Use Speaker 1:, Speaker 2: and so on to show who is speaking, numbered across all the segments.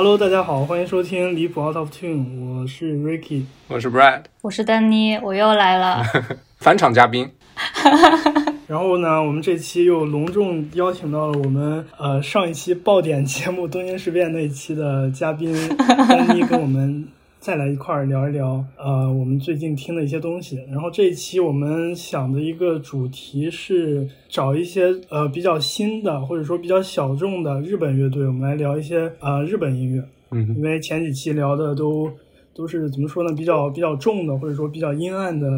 Speaker 1: Hello，大家好，欢迎收听离谱 Out of Tune，我是 Ricky，
Speaker 2: 我是 Brad，
Speaker 3: 我是丹妮，我又来了，
Speaker 2: 返场嘉宾。
Speaker 1: 然后呢，我们这期又隆重邀请到了我们呃上一期爆点节目《东京事变》那一期的嘉宾 丹妮，跟我们再来一块儿聊一聊呃我们最近听的一些东西。然后这一期我们想的一个主题是找一些呃比较新的或者说比较小众的日本乐队，我们来聊一些呃日本音乐。
Speaker 2: 嗯
Speaker 1: 因为前几期聊的都都是怎么说呢，比较比较重的或者说比较阴暗的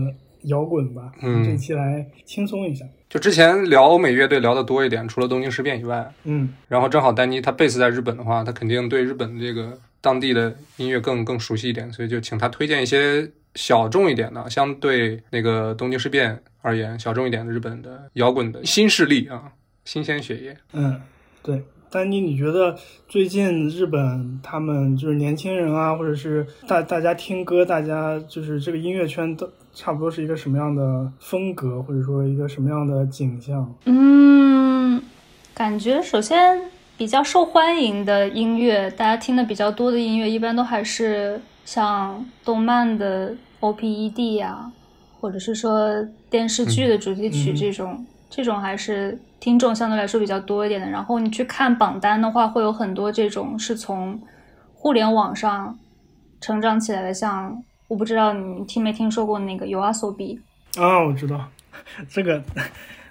Speaker 1: 摇滚吧。
Speaker 2: 嗯
Speaker 1: 这期来轻松一下。
Speaker 2: 就之前聊欧美乐队聊的多一点，除了东京事变以外，
Speaker 1: 嗯
Speaker 2: 然后正好丹妮她 base 在日本的话，他肯定对日本这个当地的音乐更更熟悉一点，所以就请他推荐一些小众一点的，相对那个东京事变而言小众一点的日本的摇滚的新势力啊，新鲜血液。
Speaker 1: 嗯，对。丹尼，你觉得最近日本他们就是年轻人啊，或者是大大家听歌，大家就是这个音乐圈都差不多是一个什么样的风格，或者说一个什么样的景象？
Speaker 3: 嗯，感觉首先比较受欢迎的音乐，大家听的比较多的音乐，一般都还是像动漫的 OPED 呀、或者是说电视剧的主题曲
Speaker 1: 嗯
Speaker 3: 这种，这种还是听众相对来说比较多一点的。然后你去看榜单的话，会有很多这种是从互联网上成长起来的，像我不知道你听没听说过那个 YOASOBI。
Speaker 1: 啊，我知道这个，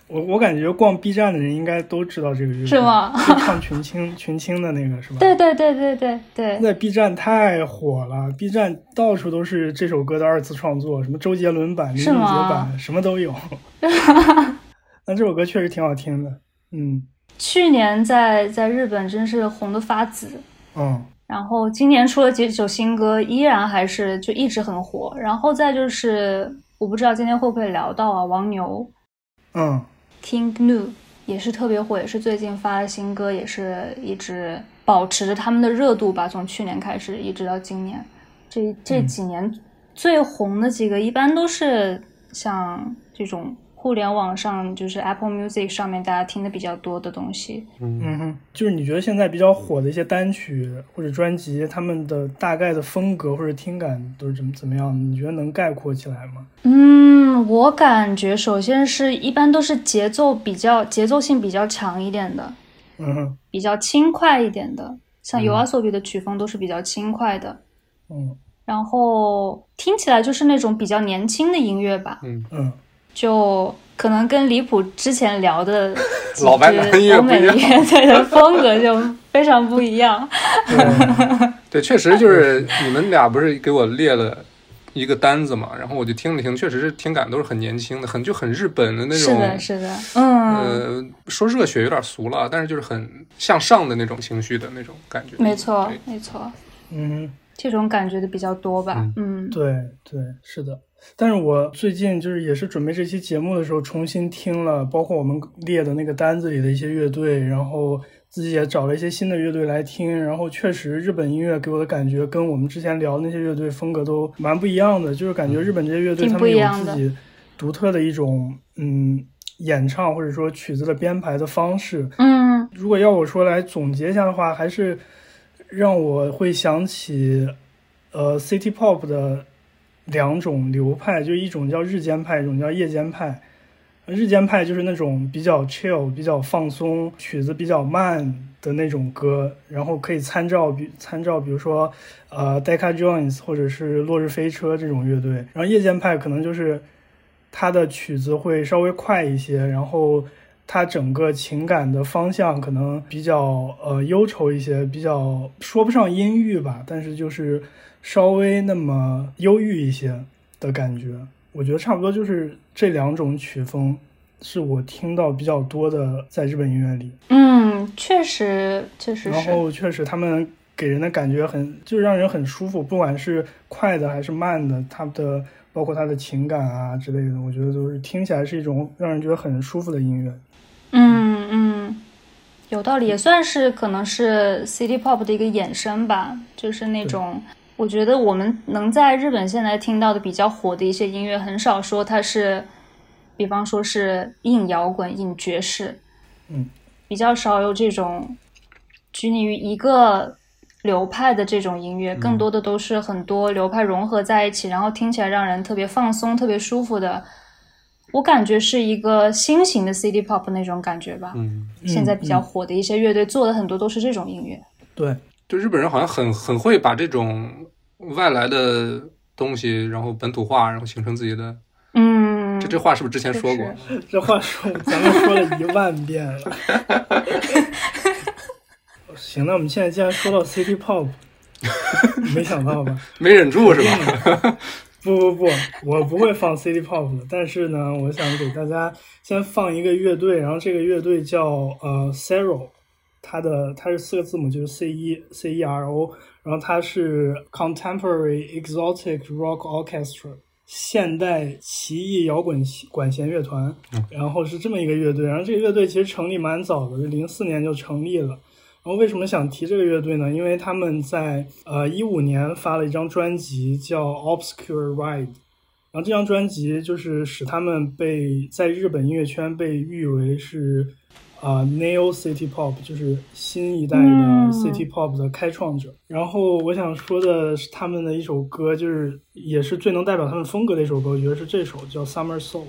Speaker 1: 我我感觉逛 B 站的人应该都知道这个乐队，
Speaker 3: 是吗
Speaker 1: 就唱群青群青的那个是吧？
Speaker 3: 对对对对对对，
Speaker 1: 在 B 站太火了，B 站到处都是这首歌的二次创作，什么周杰伦版、林俊杰版，什么都有。那这首歌确实挺好听的，嗯
Speaker 3: 去年在在日本真是红的发紫，
Speaker 1: 嗯
Speaker 3: 然后今年出了几首新歌，依然还是就一直很火。然后再就是，我不知道今天会不会聊到啊，王牛
Speaker 1: 嗯
Speaker 3: King Gnu 也是特别火，也是最近发的新歌，也是一直保持着他们的热度吧，从去年开始一直到今年，这这几年最红的几个一般都是像这种互联网上，就是 Apple Music 上面大家听的比较多的东西。
Speaker 2: 嗯，
Speaker 1: 嗯哼，就是你觉得现在比较火的一些单曲或者专辑，他们的大概的风格或者听感都是怎么怎么样？的？你觉得能概括起来吗？
Speaker 3: 嗯，我感觉首先是一般都是节奏比较节奏性比较强一点的，
Speaker 1: 嗯哼。
Speaker 3: 比较轻快一点的，像
Speaker 2: 嗯
Speaker 3: YOASOBI 的曲风都是比较轻快的，
Speaker 1: 嗯。
Speaker 3: 然后听起来就是那种比较年轻的音乐吧，
Speaker 1: 嗯。
Speaker 3: 嗯就可能跟离谱之前聊的
Speaker 2: 老白男
Speaker 3: 支
Speaker 2: 音乐
Speaker 3: 的风格就非常不一样。
Speaker 1: 对，
Speaker 2: 对，确实就是你们俩不是给我列了一个单子嘛，然后我就听了听，确实是听感都是很年轻的，很就很日本的那种。
Speaker 3: 是的，是的，嗯，
Speaker 2: 呃，说热血有点俗了，但是就是很向上的那种情绪的那种感觉。
Speaker 3: 没错，没错，
Speaker 1: 嗯。
Speaker 3: 这种感觉的比较多吧，嗯
Speaker 1: 对对，是的。但是我最近就是也是准备这期节目的时候，重新听了，包括我们列的那个单子里的一些乐队，然后自己也找了一些新的乐队来听，然后确实日本音乐给我的感觉跟我们之前聊的那些乐队风格都蛮不一样的，就是感觉日本这些乐队他们有自己独特的一种嗯演唱或者说曲子的编排的方式，
Speaker 3: 嗯。
Speaker 1: 如果要我说来总结一下的话，还是让我会想起，呃，City Pop 的两种流派，就一种叫日间派，一种叫夜间派。日间派就是那种比较 chill、比较放松，曲子比较慢的那种歌，然后可以参照比参照，比如说呃 d e c a Jones 或者是落日飞车这种乐队。然后夜间派可能就是它的曲子会稍微快一些，然后它整个情感的方向可能比较呃忧愁一些，比较说不上阴郁吧，但是就是稍微那么忧郁一些的感觉。我觉得差不多就是这两种曲风是我听到比较多的在日本音乐里。
Speaker 3: 嗯，确实确实
Speaker 1: 然，后确实他们给人的感觉很，就是让人很舒服，不管是快的还是慢的，他的包括他的情感啊之类的，我觉得都是听起来是一种让人觉得很舒服的音乐。
Speaker 3: 嗯嗯，有道理，也算是可能是 City Pop 的一个衍生吧，就是那种。我觉得我们能在日本现在听到的比较火的一些音乐，很少说它是，比方说是硬摇滚、硬爵士，
Speaker 1: 嗯，
Speaker 3: 比较少有这种拘泥于一个流派的这种音乐，更多的都是很多流派融合在一起，然后听起来让人特别放松、特别舒服的。我感觉是一个新型的 City Pop 那种感觉吧。
Speaker 2: 嗯，
Speaker 3: 现在比较火的一些乐队做的很多都是这种音乐。
Speaker 1: 对，
Speaker 2: 就日本人好像很很会把这种外来的东西，然后本土化，然后形成自己的。
Speaker 3: 嗯，
Speaker 2: 这这话是不是之前说过？
Speaker 1: 这话说咱们说了一万遍了。行，那我们现在既然说到 City Pop，没想到吧？
Speaker 2: 没忍住是吧？
Speaker 1: 不不不，我不会放 City Pop 的。但是呢，我想给大家先放一个乐队，然后这个乐队叫呃 Cero，它的它是四个字母，就是 C E C E R O，然后它是 Contemporary Exotic Rock Orchestra，现代奇异摇滚管弦乐团，然后是这么一个乐队。然后这个乐队其实成立蛮早的，零四年就成立了。然后为什么想提这个乐队呢？因为他们在呃一五年发了一张专辑叫《Obscure Ride》，然后这张专辑就是使他们被在日本音乐圈被誉为是啊 Neo City Pop，就是新一代的 City Pop 的开创者。然后我想说的是他们的一首歌，就是也是最能代表他们风格的一首歌，我觉得是这首叫《Summer Soul》。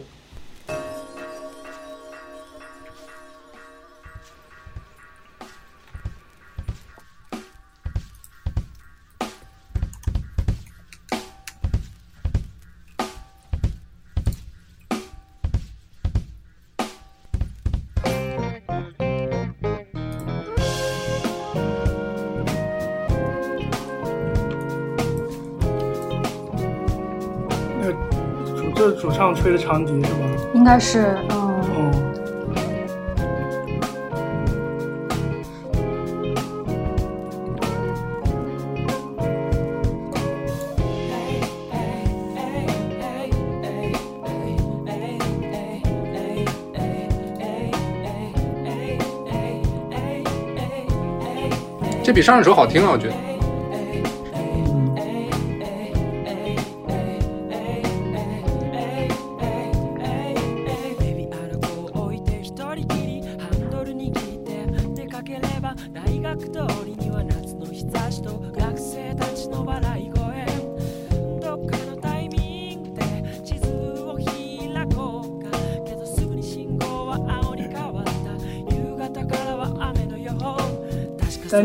Speaker 1: 长笛是吗？
Speaker 3: 应该是，嗯。
Speaker 1: 嗯。
Speaker 2: 这比上一首好听啊，我觉得。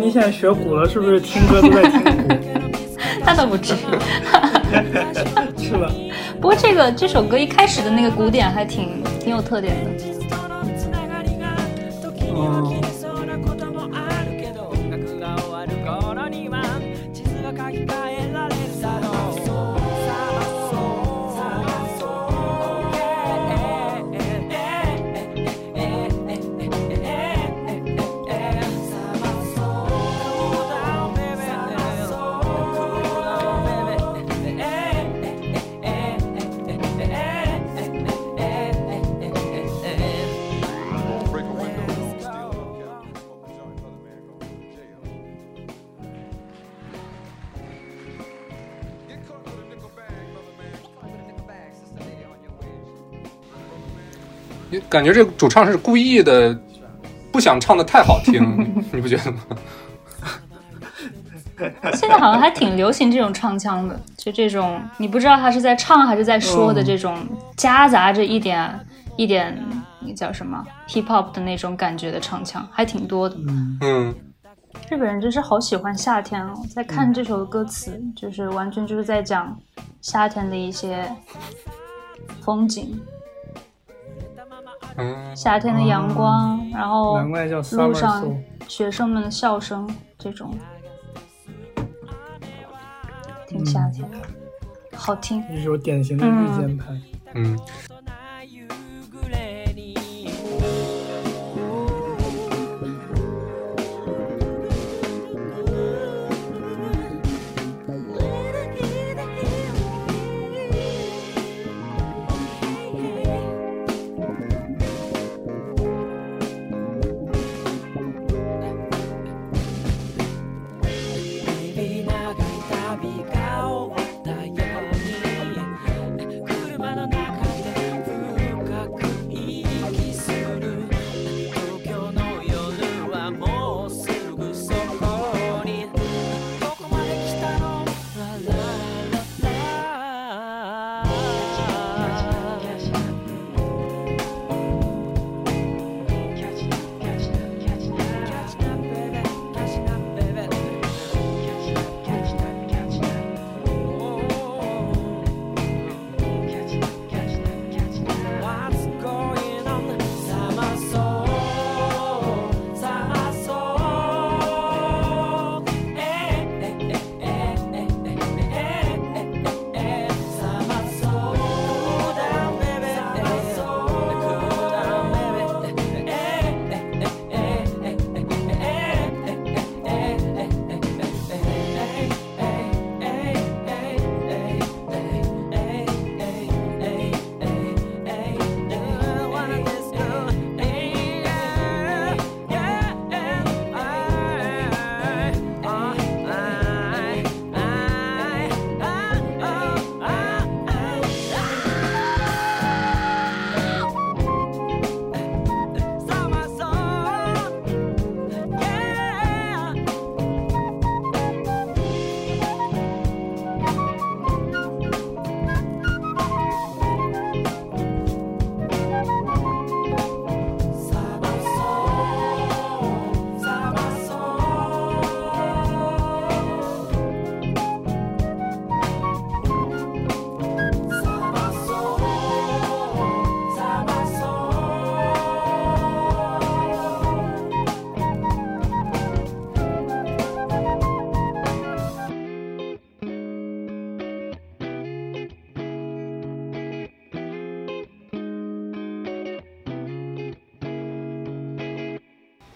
Speaker 1: 丹妮现在学鼓了，是不是听歌都在听鼓？
Speaker 3: 那倒不至于，
Speaker 1: 是吧？
Speaker 3: 不过这个这首歌一开始的那个鼓点还挺挺有特点的。
Speaker 2: 感觉这个主唱是故意的，不想唱的太好听，你不觉得吗？
Speaker 3: 现在好像还挺流行这种唱腔的，就这种你不知道他是在唱还是在说的这种夹杂着一点一点那叫什么 hip hop 的那种感觉的唱腔，还挺多的。
Speaker 2: 嗯，
Speaker 3: 日本人真是好喜欢夏天哦！在看这首歌词，就是完全就是在讲夏天的一些风景。夏天的阳光，然后路上学生们的笑声，这种挺夏天的，好听。
Speaker 1: 一首典型的日间派，
Speaker 2: 嗯。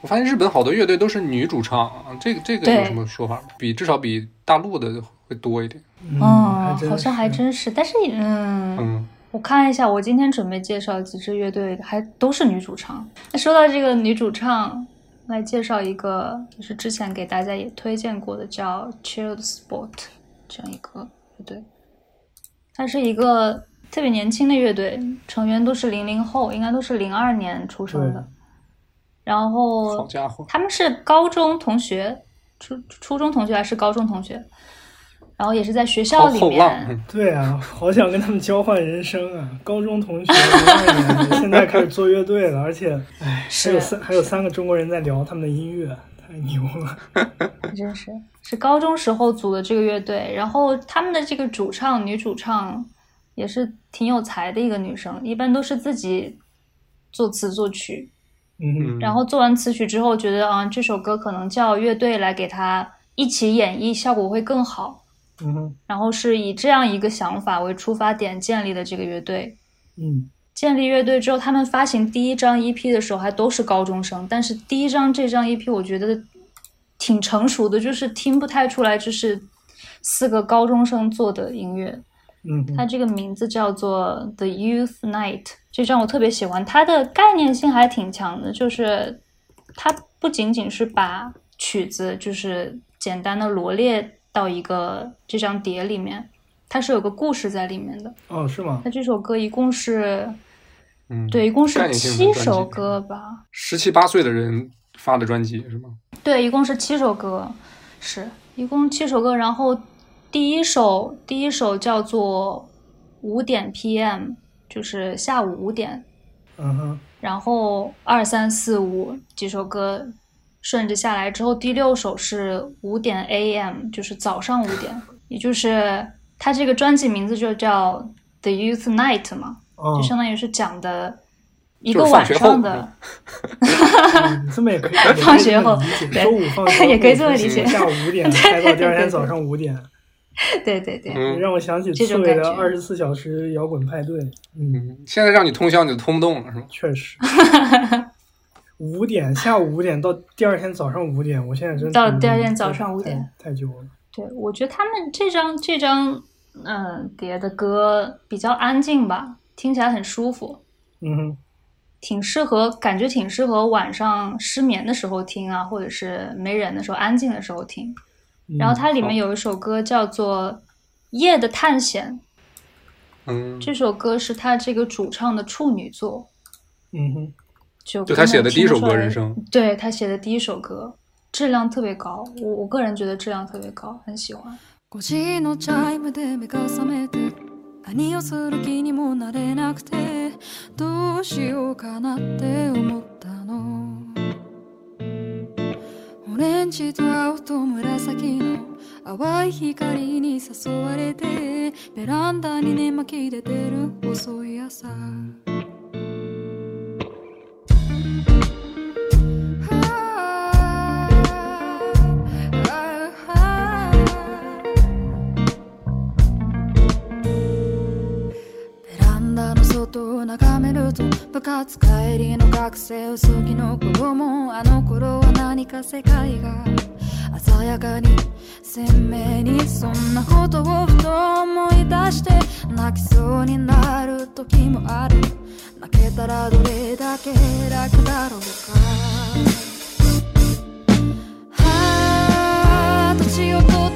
Speaker 2: 发现日本好多乐队都是女主唱，这个这个有什么说法吗？比至少比大陆的会多一点。
Speaker 1: 嗯，
Speaker 3: 好像还真是，但是嗯，
Speaker 2: 嗯，
Speaker 3: 我看了一下，我今天准备介绍几支乐队，还都是女主唱。那说到这个女主唱，来介绍一个，就是之前给大家也推荐过的，叫 Chilled Sport 这样一个乐队。它是一个特别年轻的乐队，成员都是零零后，应该都是零二年出生的
Speaker 1: 对。
Speaker 3: 然
Speaker 2: 好
Speaker 3: 后
Speaker 2: 家伙，
Speaker 3: 他们是高中同学，初初中同学还是高中同学？然后也是在学校里面，
Speaker 2: 嗯
Speaker 1: 对啊，好想跟他们交换人生啊！高中同学，现在开始做乐队了，而且，哎，还有三还有三个中国人在聊他们的音乐，太牛了。
Speaker 3: 真是是高中时候组的这个乐队，然后他们的这个主唱女主唱也是挺有才的一个女生，一般都是自己作词作曲，
Speaker 1: 嗯
Speaker 2: 嗯，
Speaker 3: 然后做完词曲之后觉得啊、这首歌可能叫乐队来给它一起演绎，效果会更好。
Speaker 1: 嗯哼
Speaker 3: 然后是以这样一个想法为出发点建立的这个乐队。
Speaker 1: 嗯
Speaker 3: 建立乐队之后，他们发行第一张 EP 的时候还都是高中生，但是第一张这张 EP 我觉得挺成熟的，就是听不太出来这是四个高中生做的音乐。
Speaker 1: 嗯哼
Speaker 3: 它这个名字叫做 The Youth Night，这张我特别喜欢，它的概念性还挺强的，就是它不仅仅是把曲子就是简单的罗列到一个这张碟里面，它是有个故事在里面的。
Speaker 1: 哦，是吗？
Speaker 3: 它这首歌一共是
Speaker 2: 嗯，
Speaker 3: 对，一共是七首歌吧？
Speaker 2: 十七八岁的人发的专辑是吗？
Speaker 3: 对，一共是七首歌，是一共七首歌。然后第一首第一首叫做五点 PM，就是下午五点。
Speaker 1: 嗯哼。
Speaker 3: 然后二三四五几首歌顺着下来之后，第六首是五点 AM，就是早上五点，也就是它这个专辑名字就叫 The Youth Night 嘛，
Speaker 1: 哦。
Speaker 3: 就，相当于是讲的一个晚上的。
Speaker 1: 嗯这么也可以，也可以
Speaker 3: 放学后
Speaker 1: 周五放学后
Speaker 3: 也可以这么 理解。
Speaker 1: 下午五点 开到第二天早上五点，
Speaker 3: 对对对，
Speaker 2: 嗯
Speaker 1: 让我想起
Speaker 3: 这
Speaker 1: 刺猬的二十四小时摇滚派对。嗯，
Speaker 2: 嗯，现在让你通宵你就通不动了是吗？
Speaker 1: 确实。五点，下午五点到第二天早上五点，我现在真
Speaker 3: 到
Speaker 1: 挺
Speaker 3: 第二天早上五点
Speaker 1: 太太久了。
Speaker 3: 对，我觉得他们这张这张嗯碟的歌比较安静吧，听起来很舒服，
Speaker 1: 嗯哼，
Speaker 3: 挺适合，感觉挺适合晚上失眠的时候听啊，或者是没人的时候、安静的时候听。
Speaker 1: 嗯
Speaker 3: 然后它里面
Speaker 2: 好
Speaker 3: 有一首歌叫做《夜的探险》，
Speaker 2: 嗯，
Speaker 3: 这首歌是他这个主唱的处女作，
Speaker 1: 嗯哼，
Speaker 3: 就
Speaker 2: 就他写的第一首歌《
Speaker 3: 根本听不出来
Speaker 2: 人生》。
Speaker 3: 对他写的第一首歌，质量特别高，我我个人觉得质量特别高，很喜欢。
Speaker 4: 5時のチャイムで目が覚めて何をする気にもなれなくてどうしようかなって思ったのオ レンジと青と紫の淡い光に誘われてベランダに寝巻きで出る遅い朝。帰りの学生薄着の子供あの頃は何か世界が鮮やかに鮮明にそんなことをふと思い出して泣きそうになる時もある泣けたらどれだけ楽だろうかはあ年を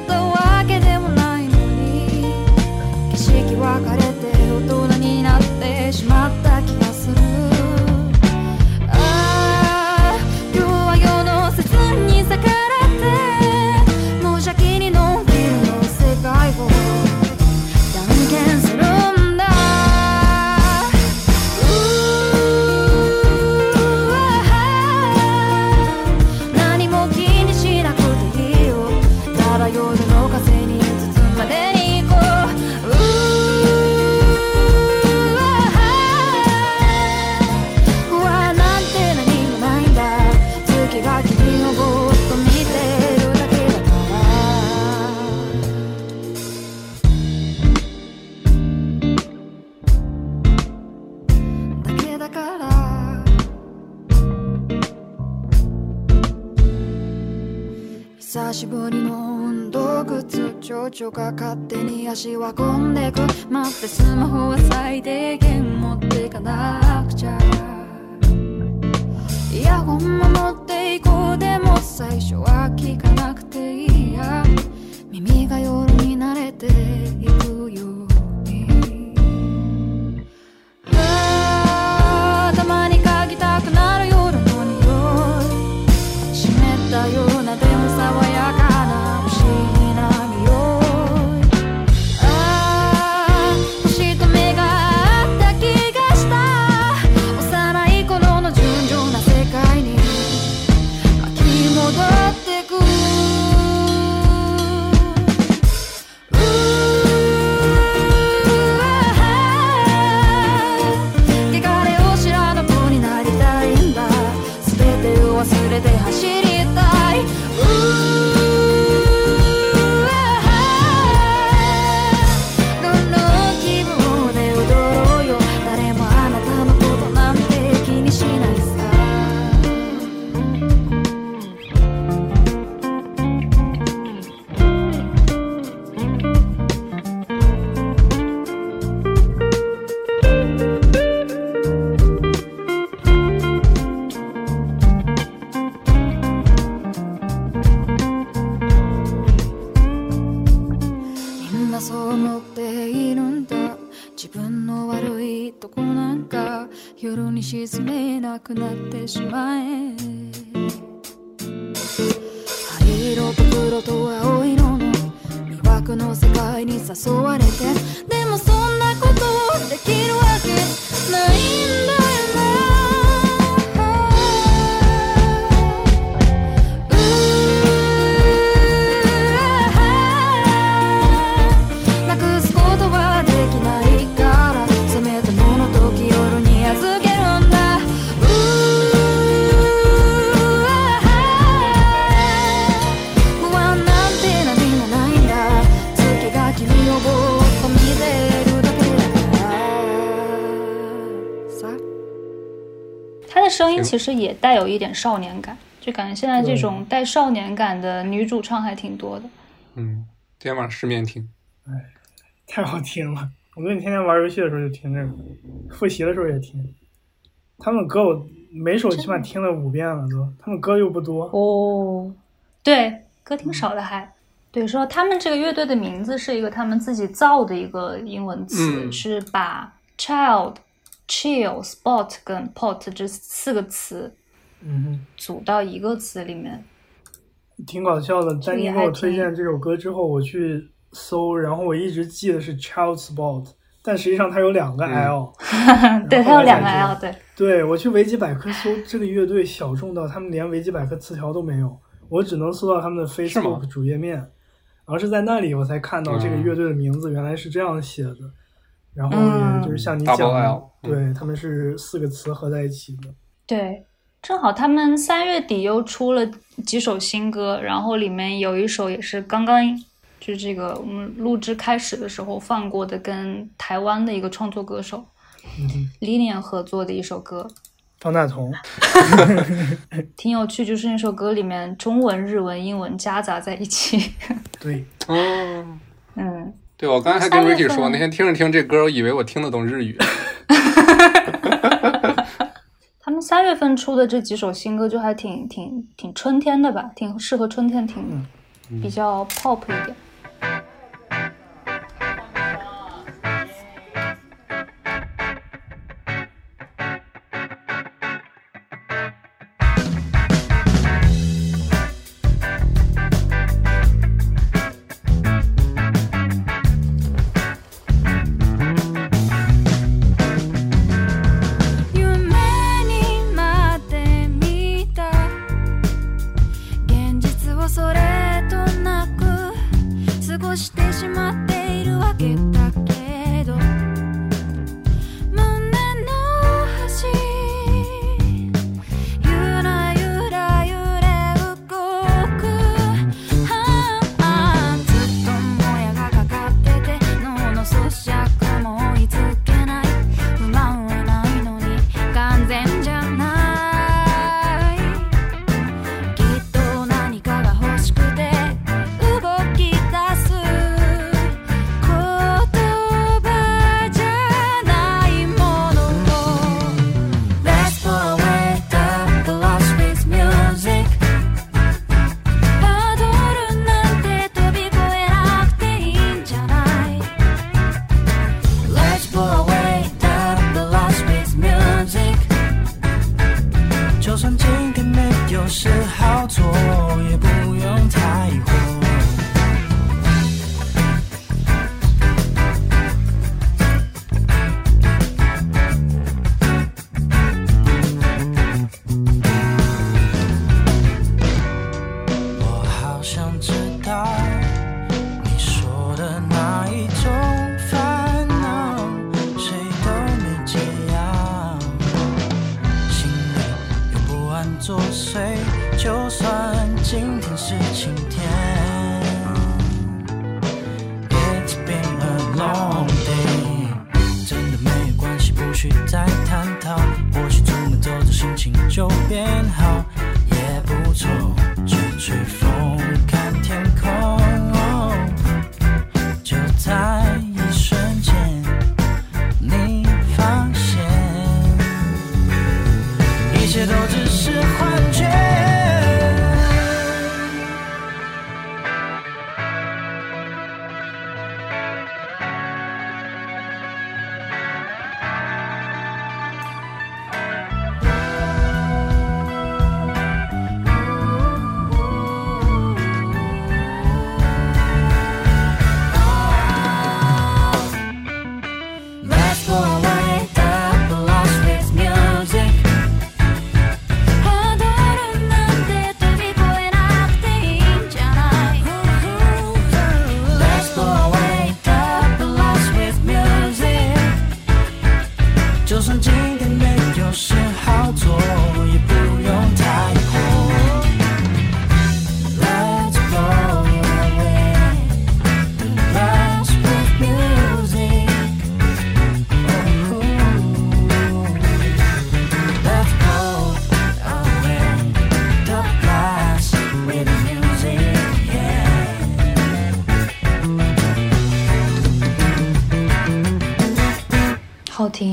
Speaker 4: 靴蝶々が勝手に足は込んでく。待ってスマホは悪いとこなんか夜に沈めなくなってしまえ。灰色と黒と青色の魅惑の世界に誘われて。でもそんなことできるわけないんだ。
Speaker 3: 声音其实也带有一点少年感，就感觉现在这种带少年感的女主唱还挺多的。
Speaker 2: 嗯，今天晚上失眠听。
Speaker 1: 哎太好听了。我跟你天天玩游戏的时候就听这个，复习的时候也听。他们歌我每首起码听了五遍了都，他们歌又不多。
Speaker 3: 哦，对，歌挺少的还。对，说他们这个乐队的名字是一个他们自己造的一个英文词，
Speaker 2: 嗯
Speaker 3: 是把 child、chill、spot 跟 pot 这四个词
Speaker 1: 嗯
Speaker 3: 组到一个词里面。
Speaker 1: 挺搞笑的。丹妮给我推荐这首歌之后，我去搜，然后我一直记得是 Child Spot，但实际上它有两个
Speaker 2: 嗯
Speaker 1: L。
Speaker 3: 对，它有两个 L，对，
Speaker 1: 对我去维基百科搜这个乐队小众到他们连维基百科词条都没有，我只能搜到他们的 Facebook 主页面，然后是在那里我才看到这个
Speaker 2: 嗯
Speaker 1: 乐队的名字原来是这样写的，然后就是像你讲的对他们是四个词合在一起的。
Speaker 3: 对，正好他们三月底又出了几首新歌，然后里面有一首也是刚刚就是这个我们录制开始的时候放过的，跟台湾的一个创作歌手
Speaker 1: 嗯哼
Speaker 3: ，Lilian 合作的一首歌，
Speaker 1: 方大同，
Speaker 3: 挺有趣，就是那首歌里面中文、日文、英文夹杂在一起。
Speaker 1: 对，
Speaker 2: 哦，
Speaker 3: 嗯，
Speaker 2: 对，我刚才还跟 Ricky 说，那天听着听这歌，我以为我听得懂日语。
Speaker 3: 他们三月份出的这几首新歌就还挺挺挺春天的吧，挺适合春天听的，比较 pop 一点。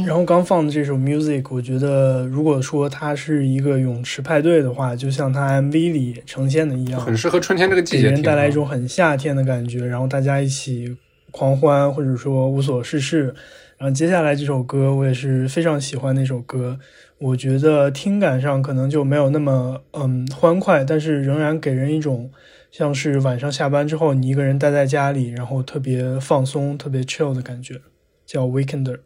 Speaker 4: 然后刚放的这首 music，我觉得如果说它是一个泳池派对的话，就像它 MV 里呈现的一样，
Speaker 2: 很适合春天这个季节，给
Speaker 4: 人带来一种很夏天的感觉。然后大家一起狂欢，或者说无所事事。然后接下来这首歌我也是非常喜欢那首歌，我觉得听感上可能就没有那么嗯欢快，但是仍然给人一种像是晚上下班之后你一个人待在家里，然后特别放松、特别 chill 的感觉，叫 Weekender。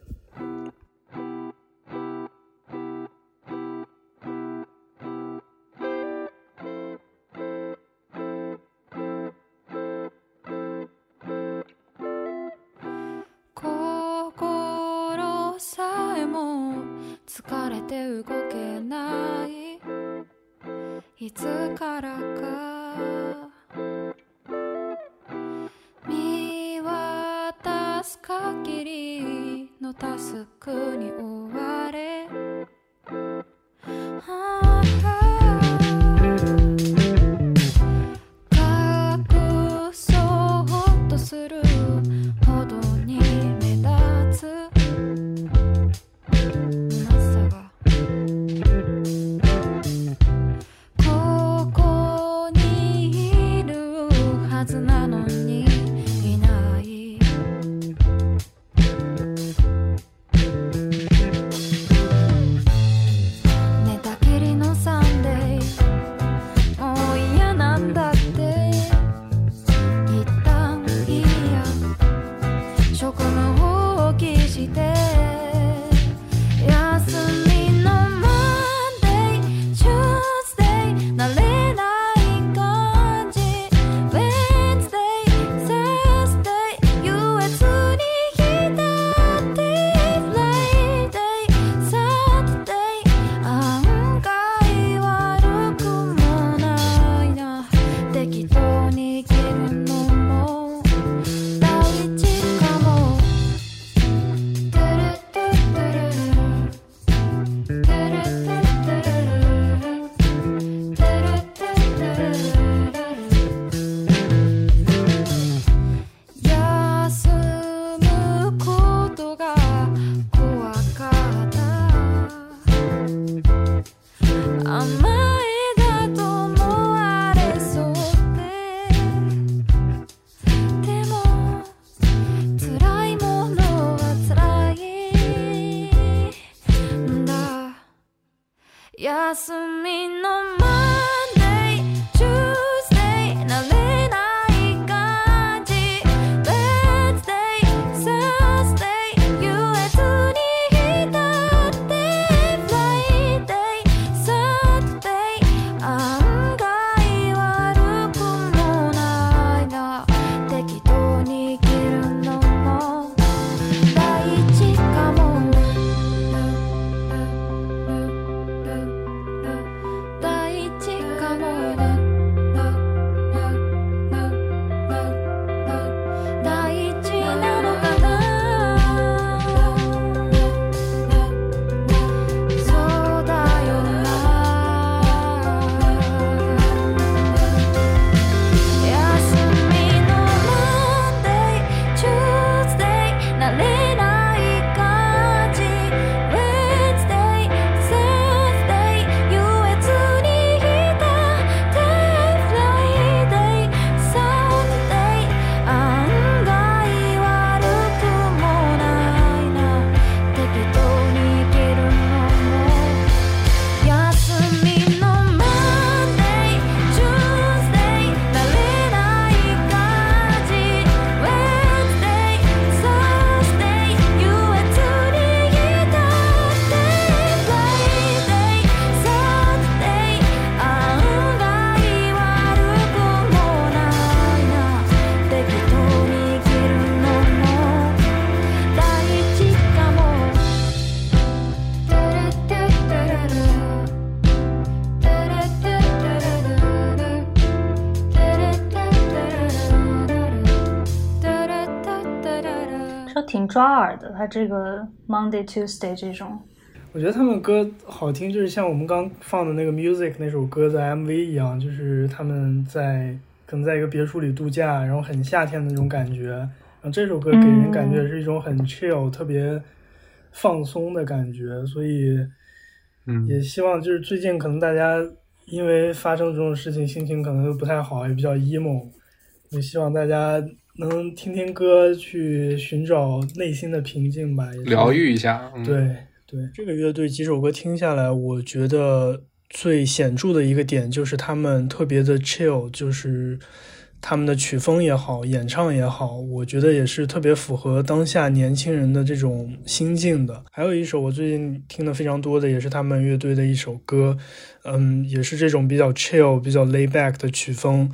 Speaker 3: 抓耳的。他这个 Monday Tuesday 这种，
Speaker 1: 我觉得他们歌好听，就是像我们刚放的那个 Music 那首歌的 MV 一样，就是他们在可能在一个别墅里度假，然后很夏天的那种感觉。然后这首歌给人感觉是一种很 chill、特别放松的感觉，所以
Speaker 2: 嗯
Speaker 1: 也希望就是最近可能大家因为发生这种事情，心情可能都不太好，也比较 emo，也希望大家能听听歌，去寻找内心的平静吧，
Speaker 2: 疗愈一下。嗯、，
Speaker 1: 对对，这个乐队几首歌听下来，我觉得最显著的一个点就是他们特别的 chill，就是他们的曲风也好，演唱也好，我觉得也是特别符合当下年轻人的这种心境的。还有一首我最近听的非常多的，也是他们乐队的一首歌，嗯，也是这种比较 chill、比较 lay back 的曲风。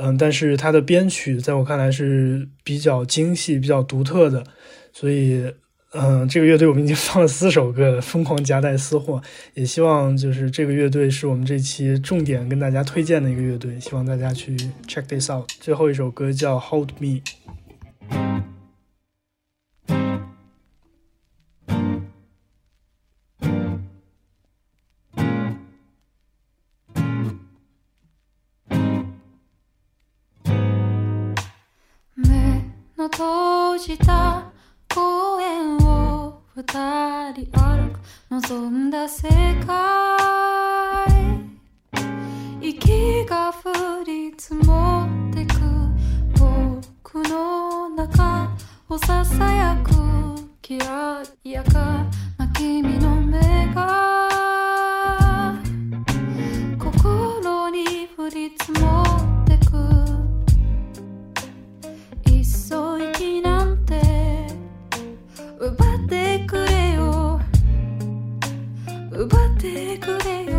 Speaker 1: 嗯，但是它的编曲在我看来是比较精细、比较独特的，所以嗯，这个乐队我们已经放了四首歌了，疯狂夹带私货，也希望就是这个乐队是我们这期重点跟大家推荐的一个乐队，希望大家去 check this out。最后一首歌叫《Hold Me》。
Speaker 4: だ世界。息が降り積もってく僕の中をささやくきらやか。な君の目が心に降り積奪ってくれよ。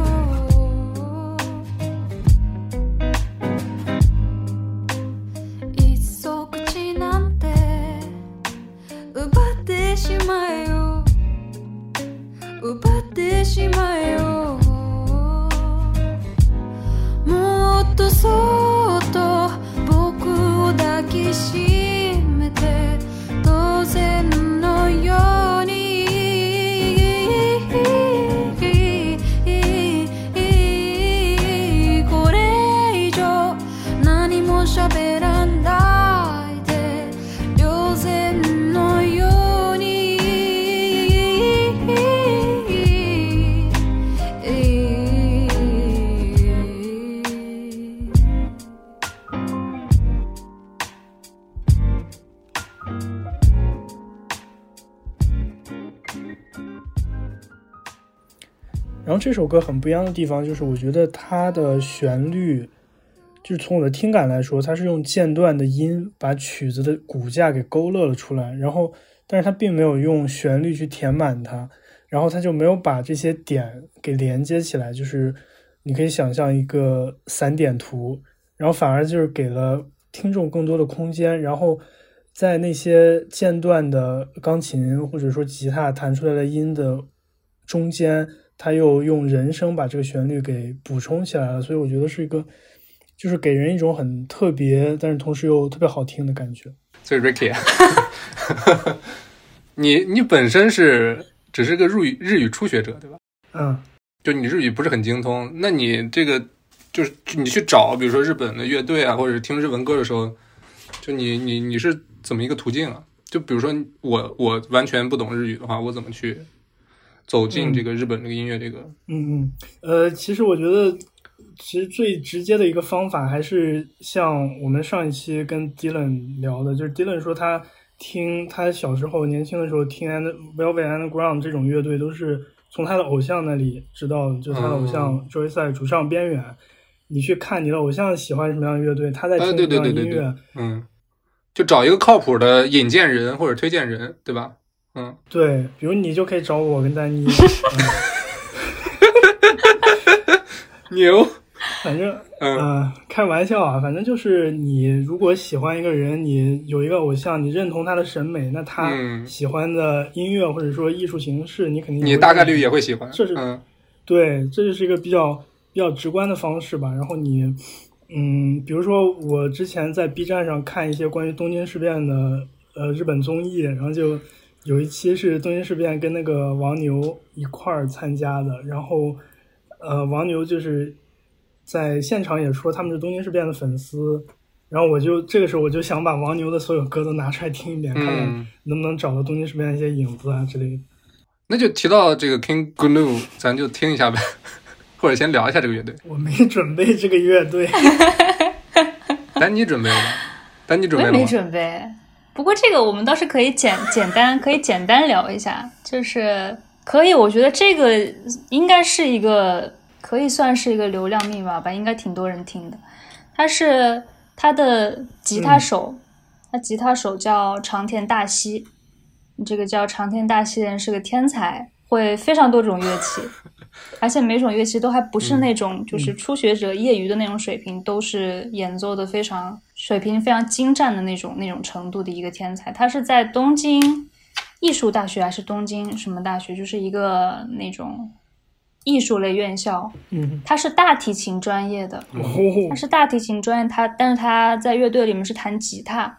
Speaker 1: 这首歌很不一样的地方就是，我觉得它的旋律，就是从我的听感来说，它是用间断的音把曲子的骨架给勾勒了出来，然后，但是它并没有用旋律去填满它，然后它就没有把这些点给连接起来，就是你可以想象一个散点图，然后反而就是给了听众更多的空间，然后在那些间断的钢琴或者说吉他弹出来的音的中间，他又用人声把这个旋律给补充起来了，所以我觉得是一个，就是给人一种很特别，但是同时又特别好听的感觉。
Speaker 2: 所以 Ricky，你你本身是只是个日语日语初学者对吧？
Speaker 1: 嗯，
Speaker 2: 就你日语不是很精通，那你这个就是你去找，比如说日本的乐队啊，或者是听日文歌的时候，就你你你是怎么一个途径啊？就比如说我我完全不懂日语的话，我怎么去走进这个日本这个音乐这个？
Speaker 1: 嗯嗯，呃，其实我觉得，其实最直接的一个方法还是像我们上一期跟 Dylan 聊的，就是 Dylan 说他听他小时候年轻的时候听 And Velvet Underground 这种乐队，都是从他的偶像那里知道，就是他的偶像 Joyce 主唱边缘。你去看你的偶像喜欢什么样的乐队，他在
Speaker 2: 呃，
Speaker 1: 听
Speaker 2: 对
Speaker 1: 什么样的音
Speaker 2: 对对对对
Speaker 1: 乐，，
Speaker 2: 嗯，就找一个靠谱的引荐人或者推荐人，对吧？嗯，
Speaker 1: 对，比如你就可以找我跟丹妮，嗯
Speaker 2: 牛，
Speaker 1: 反正
Speaker 2: 嗯。
Speaker 1: 呃，开玩笑啊，反正就是你如果喜欢一个人，你有一个偶像，你认同他的审美，那他
Speaker 2: 嗯。
Speaker 1: 喜欢的音乐或者说艺术形式，你肯定
Speaker 2: 你大概率也会喜欢，
Speaker 1: 这是
Speaker 2: 嗯。
Speaker 1: 对，这就是一个比较比较直观的方式吧。然后你，嗯，比如说我之前在 B 站上看一些关于东京事变的呃日本综艺，然后就有一期是东京事变跟那个王牛一块儿参加的，然后呃王牛就是在现场也说他们是东京事变的粉丝，然后我就这个时候我就想把王牛的所有歌都拿出来听一遍，看看
Speaker 2: 嗯，
Speaker 1: 能不能找到东京事变的一些影子啊之类的。
Speaker 2: 那就提到这个 King Gnu，咱就听一下呗，或者先聊一下这个乐队。
Speaker 1: 我没准备这个乐队，
Speaker 2: 丹尼准备了吗？丹尼准
Speaker 3: 我也没
Speaker 2: 备了吗？
Speaker 3: 准备。不过这个我们倒是可以简简单可以简单聊一下，就是可以，我觉得这个应该是一个可以算是一个流量密码吧，应该挺多人听的。他是他的吉他手，他吉他手叫长田大希，这个叫长田大希的人是个天才，会非常多种乐器，而且每种乐器都还不是那种就是初学者、业余的那种水平，都是演奏的非常水平非常精湛的那种那种程度的一个天才。他是在东京艺术大学还是东京什么大学，就是一个那种艺术类院校，
Speaker 1: 嗯，
Speaker 3: 他是大提琴专业的，
Speaker 1: 哦
Speaker 3: 他是大提琴专业，他但是他在乐队里面是弹吉他，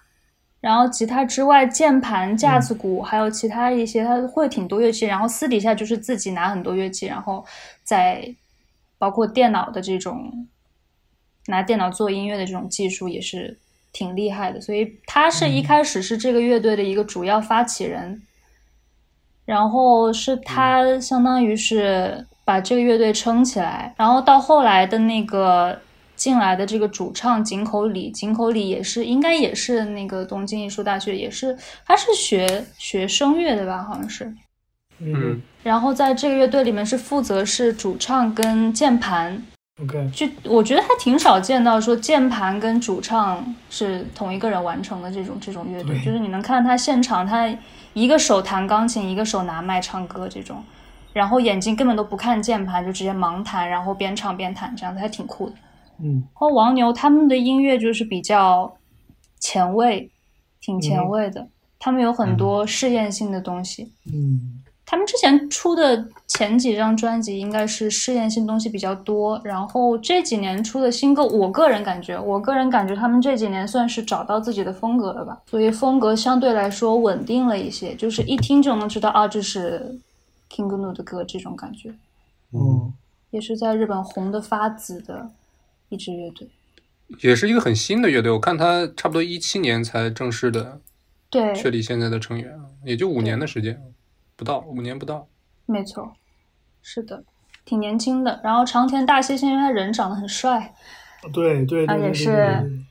Speaker 3: 然后吉他之外，键盘、架子鼓，还有其他一些，他会挺多乐器。然后私底下就是自己拿很多乐器，然后在包括电脑的这种拿电脑做音乐的这种技术也是挺厉害的。所以他是一开始是这个乐队的一个主要发起人，然后是他相当于是把这个乐队撑起来，然后到后来的那个进来的这个主唱井口里，井口里也是应该也是那个东京艺术大学，也是他是学学声乐的吧，好像是。
Speaker 2: 嗯，
Speaker 3: 然后在这个乐队里面是负责是主唱跟键盘，
Speaker 1: ，OK，
Speaker 3: 就我觉得还挺少见到说键盘跟主唱是同一个人完成的这种这种乐队，就是你能看到他现场，他一个手弹钢琴，一个手拿麦唱歌这种，然后眼睛根本都不看键盘，就直接盲弹，然后边唱边弹，这样子还挺酷的。
Speaker 1: 嗯
Speaker 3: 然后王牛他们的音乐就是比较前卫，挺前卫的，他们有很多试验性的东西。
Speaker 1: 嗯
Speaker 3: 他们之前出的前几张专辑应该是试验性东西比较多，然后这几年出的新歌，我个人感觉，我个人感觉他们这几年算是找到自己的风格了吧，所以风格相对来说稳定了一些，就是一听就能知道啊，这是 King Gnu 的歌这种感觉，
Speaker 1: 嗯，
Speaker 3: 也是在日本红的发紫的一支乐队。
Speaker 2: 也是一个很新的乐队，我看他差不多一七年才正式的
Speaker 3: 对，
Speaker 2: 确立现在的成员，也就五年的时间，不到五年不到。
Speaker 3: 没错，是的，挺年轻的。然后长田大希，是因为他人长得很帅，
Speaker 1: 对对对对对
Speaker 3: 啊也是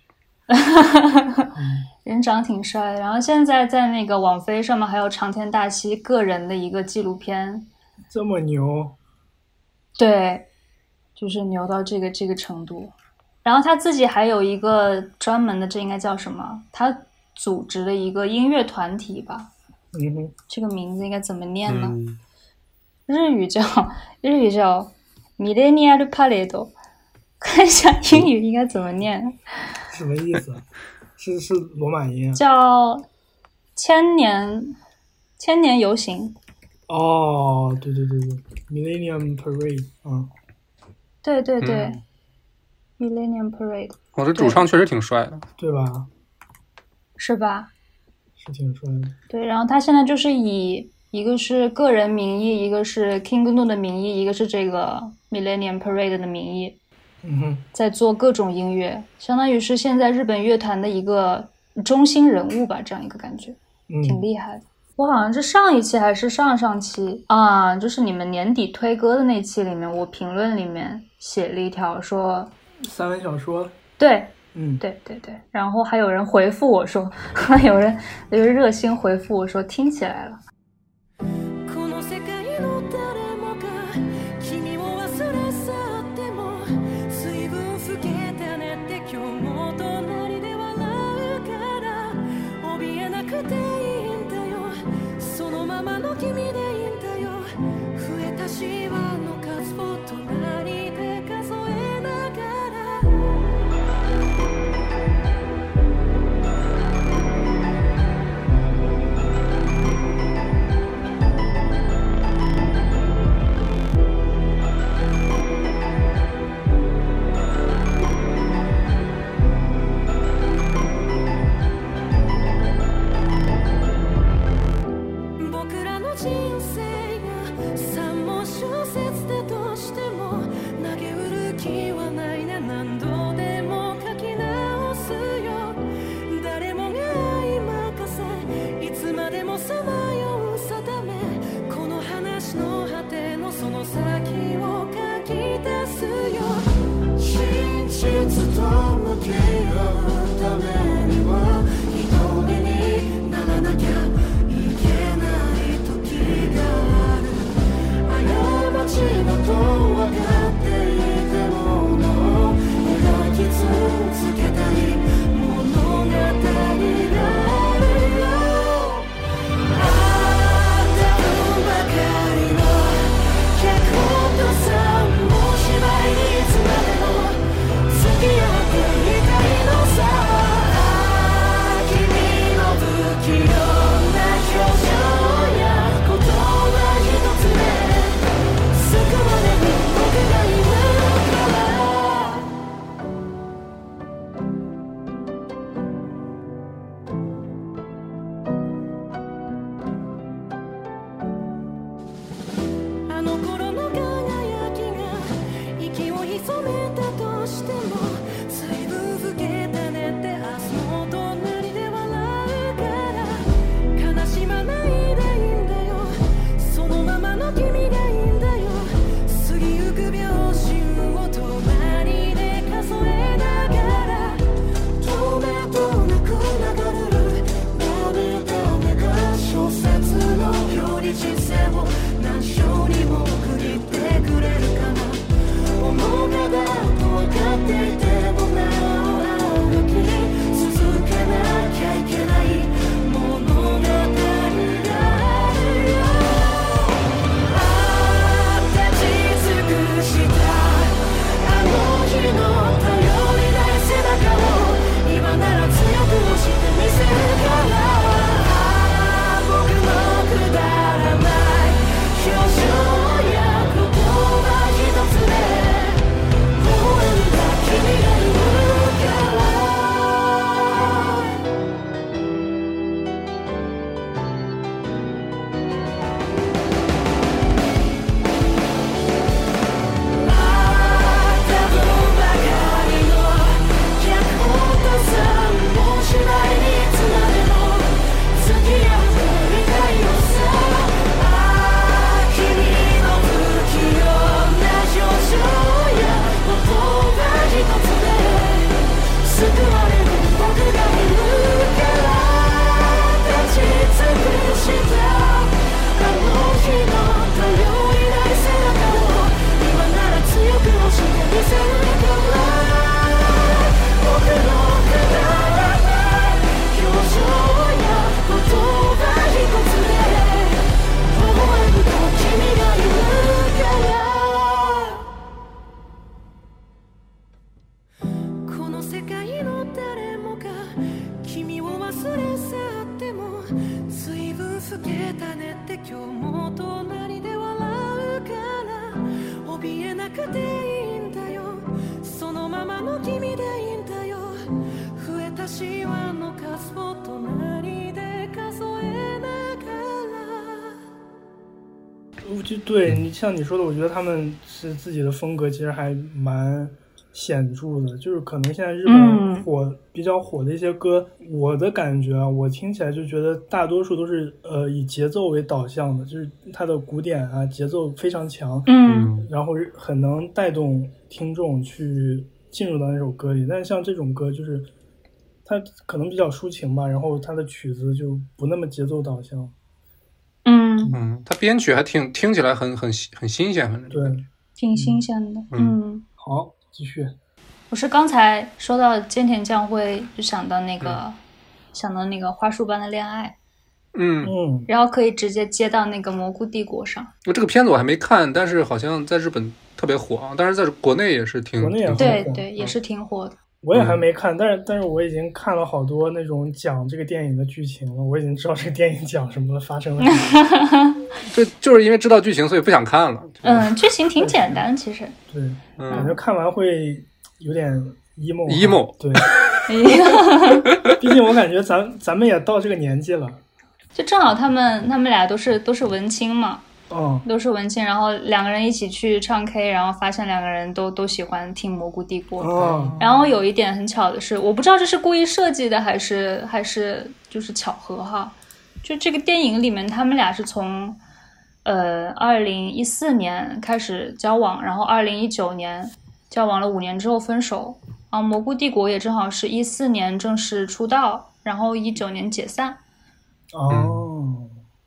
Speaker 3: 人长挺帅的。然后现在在那个网飞上面还有长田大希个人的一个纪录片，
Speaker 1: 这么牛，
Speaker 3: 对，就是牛到这个这个程度。然后他自己还有一个专门的，这应该叫什么？他组织了一个音乐团体吧？
Speaker 1: 嗯哼，
Speaker 3: 这个名字应该怎么念呢？
Speaker 2: 嗯，
Speaker 3: 日语叫日语叫 Millennial Parade，看一下英语应该怎么念？
Speaker 1: 什么意思？是是罗马音啊？
Speaker 3: 叫千年千年游行。
Speaker 1: 哦，对对对对，Millennium Parade，嗯，
Speaker 3: 对对对、
Speaker 2: 嗯
Speaker 3: m i l l e n n i u m Parade
Speaker 2: 我这主唱确实挺帅的。
Speaker 1: 对吧？
Speaker 3: 是吧？
Speaker 1: 是挺帅的。
Speaker 3: 对，然后他现在就是以一个是个人名义，一个是 King Gnu 的名义，一个是这个 Millennium Parade 的名义，
Speaker 1: 嗯哼，
Speaker 3: 在做各种音乐，相当于是现在日本乐坛的一个中心人物吧，这样一个感觉。挺
Speaker 1: 嗯，
Speaker 3: 厉害的。我好像是上一期还是上上期啊，就是你们年底推歌的那期里面，我评论里面写了一条说，
Speaker 1: 三文小说，
Speaker 3: 对
Speaker 1: 嗯，
Speaker 3: 对对对，然后还有人回复我说，有人有人热心回复我说听起来了，
Speaker 1: 像你说的，我觉得他们是自己的风格，其实还蛮显著的。就是可能现在日本
Speaker 3: 嗯
Speaker 1: 火、比较火的一些歌，我的感觉啊，我听起来就觉得大多数都是呃以节奏为导向的，就是它的鼓点啊节奏非常强，
Speaker 3: 嗯
Speaker 1: 然后很能带动听众去进入到那首歌里。但是像这种歌，就是它可能比较抒情吧，然后它的曲子就不那么节奏导向。
Speaker 3: 嗯，
Speaker 2: 嗯，他编曲还挺听起来很很很新鲜，反正
Speaker 1: 对，
Speaker 3: 挺新鲜的。嗯，
Speaker 1: 好，继续。
Speaker 3: 我是刚才说到菅田将晖，就想到那个、想到那个花束般的恋爱，
Speaker 2: 嗯，
Speaker 1: 嗯，
Speaker 3: 然后可以直接接到那个蘑菇帝国上。
Speaker 2: 我这个片子我还没看，但是好像在日本特别火啊，但是在国内也是挺
Speaker 1: 国内也
Speaker 2: 挺火
Speaker 1: 火
Speaker 3: 对对，也是挺火的。
Speaker 1: 我也还没看，但是但是我已经看了好多那种讲这个电影的剧情了，我已经知道这个电影讲什么了，发生了什么。
Speaker 2: 就就是因为知道剧情，所以不想看了。
Speaker 3: 嗯，剧情挺简单，其实。
Speaker 1: 对，感
Speaker 2: 嗯
Speaker 1: 觉看完会有点 emo 啊。
Speaker 2: emo
Speaker 1: 对，毕竟我感觉咱咱们也到这个年纪了。
Speaker 3: 就正好他们他们俩都是都是文青嘛，
Speaker 1: 嗯，
Speaker 3: 都是文青，然后两个人一起去唱 K，然后发现两个人都都喜欢听蘑菇帝国。
Speaker 1: 哦，
Speaker 3: 然后有一点很巧的是，我不知道这是故意设计的还是还是就是巧合哈。就这个电影里面，他们俩是从呃二零一四年开始交往，然后二零一九年交往了五年之后分手。然后蘑菇帝国也正好是一四年正式出道，然后一九年解散，
Speaker 1: 哦，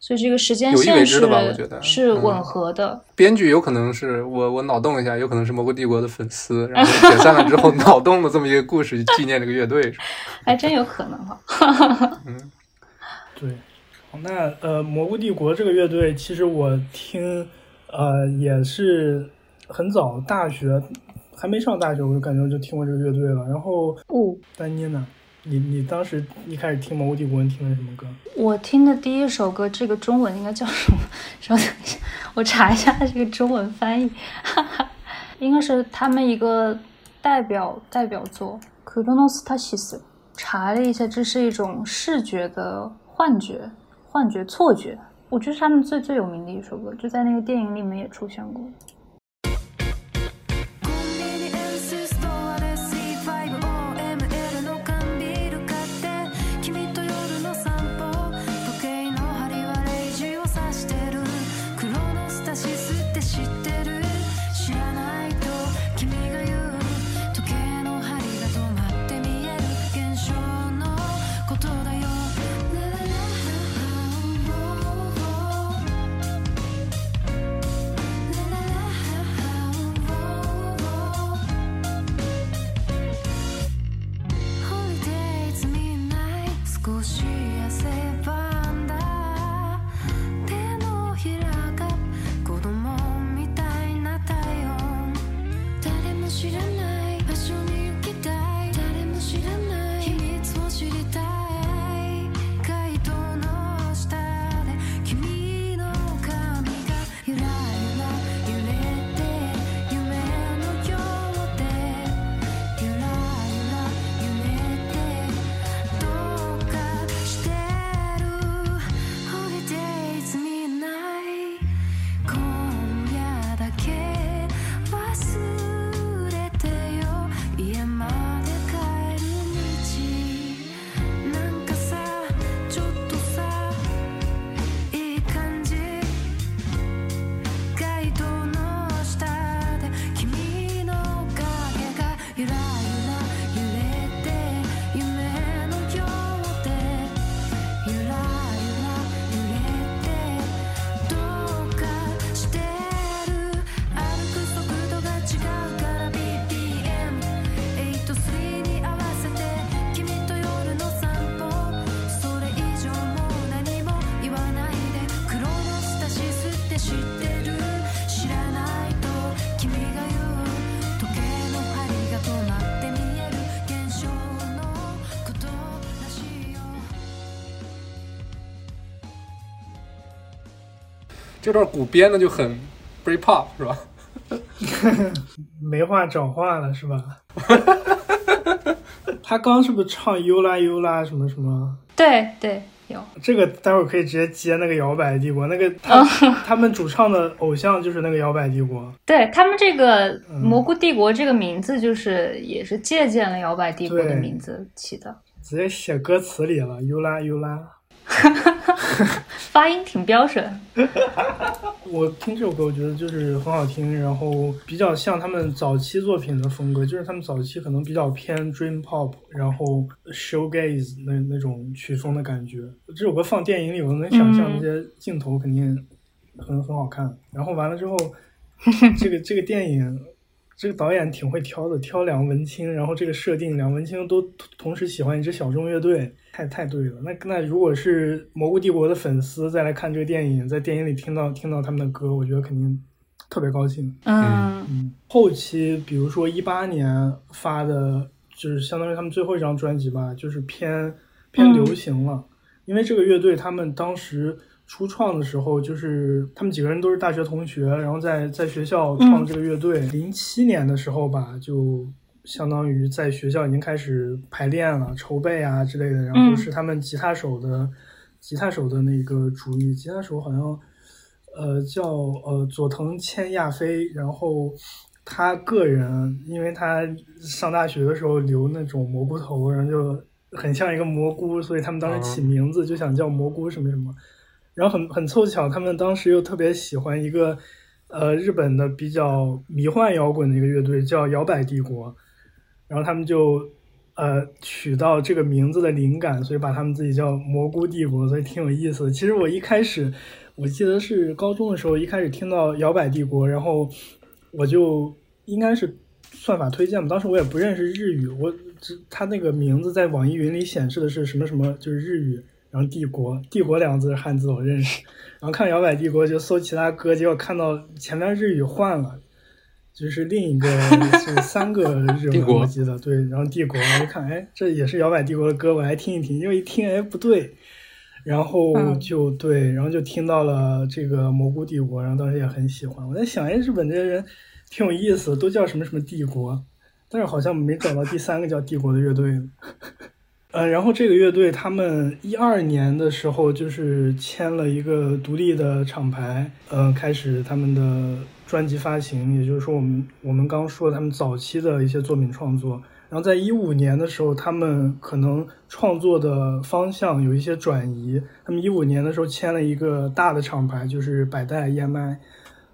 Speaker 3: 所以这个时间
Speaker 2: 有意为
Speaker 3: 线是
Speaker 2: 之的吧我觉得嗯
Speaker 3: 是吻合的。
Speaker 2: 编剧有可能是我我脑洞一下，有可能是蘑菇帝国的粉丝，然后解散了之后 脑洞的这么一个故事，纪念这个乐队。是吧
Speaker 3: 还真有可能哈。
Speaker 1: 嗯对。那呃，蘑菇帝国这个乐队，其实我听呃也是很早，大学还没上大学，我就感觉我就听过这个乐队了。然后
Speaker 3: 哦，
Speaker 1: 丹妮呢？你你当时一开始听蘑菇帝国，你听的什么歌？
Speaker 3: 我听的第一首歌，这个中文应该叫什么？稍等一下，我查一下这个中文翻译，哈哈，应该是他们一个代表代表作《Chronostasis》。查了一下，这是一种视觉的幻觉、幻觉、错觉。我觉得是他们最最有名的一首歌，就在那个电影里面也出现过。
Speaker 2: 这段鼓编的就很 Britpop 是吧？
Speaker 1: 没话找话了是吧？他刚是不是唱优啦优啦什么什么？
Speaker 3: 对对，有。
Speaker 1: 这个待会儿可以直接接那个摇摆帝国，那个他、他们主唱的偶像就是那个摇摆帝国。
Speaker 3: 对他们这个
Speaker 1: 嗯
Speaker 3: 蘑菇帝国这个名字，就是也是借鉴了摇摆帝国的名字起的，
Speaker 1: 直接写歌词里了，优啦优啦。
Speaker 3: 发音挺标准。
Speaker 1: 我听这首歌，我觉得就是很好听，然后比较像他们早期作品的风格，就是他们早期可能比较偏 dream pop，然后 showgaze 那那种曲风的感觉。这首歌放电影里，我能想象
Speaker 3: 嗯
Speaker 1: 那些镜头肯定很很好看。然后完了之后，这个这个电影。这个导演挺会挑的，挑两文青，然后这个设定两文青都同同时喜欢一支小众乐队，太太对了。那那如果是蘑菇帝国的粉丝再来看这个电影，在电影里听到听到他们的歌，我觉得肯定特别高兴。
Speaker 3: 嗯
Speaker 1: 嗯，后期比如说一八年发的，就是相当于他们最后一张专辑吧，就是偏偏流行了。因为这个乐队他们当时初创的时候，就是他们几个人都是大学同学，然后在在学校创这个乐队。零七年的时候吧，就相当于在学校已经开始排练了、筹备啊之类的。然后是他们吉他手的、吉他手的那个主意，吉他手好像呃叫呃佐藤千亚飞，然后。他个人，因为他上大学的时候留那种蘑菇头，然后就很像一个蘑菇，所以他们当时起名字就想叫蘑菇什么什么。然后很很凑巧，他们当时又特别喜欢一个呃日本的比较迷幻摇滚的一个乐队，叫摇摆帝国。然后他们就呃取到这个名字的灵感，所以把他们自己叫蘑菇帝国，所以挺有意思的。其实我一开始我记得是高中的时候，一开始听到摇摆帝国，然后我就应该是算法推荐吧，当时我也不认识日语，我只他那个名字在网易云里显示的是什么什么，就是日语，然后帝国，帝国两个字汉字我认识，然后看摇摆帝国就搜其他歌，结果看到前面日语换了。就是另一个是三个日文，
Speaker 2: 帝国
Speaker 1: 我记得对，然后帝国，我一看，哎，这也是摇摆帝国的歌，我来听一听，因为一听，哎，不对，然后
Speaker 3: 嗯
Speaker 1: 就对，然后就听到了这个蘑菇帝国，然后当时也很喜欢。我在想，哎，日本这些人挺有意思，都叫什么什么帝国，但是好像没找到第三个叫帝国的乐队。嗯，然后这个乐队他们一二年的时候就是签了一个独立的厂牌，呃，开始他们的专辑发行，也就是说我们我们刚说他们早期的一些作品创作。然后在一五年的时候，他们可能创作的方向有一些转移。他们一五年的时候签了一个大的厂牌，就是百代 EMI。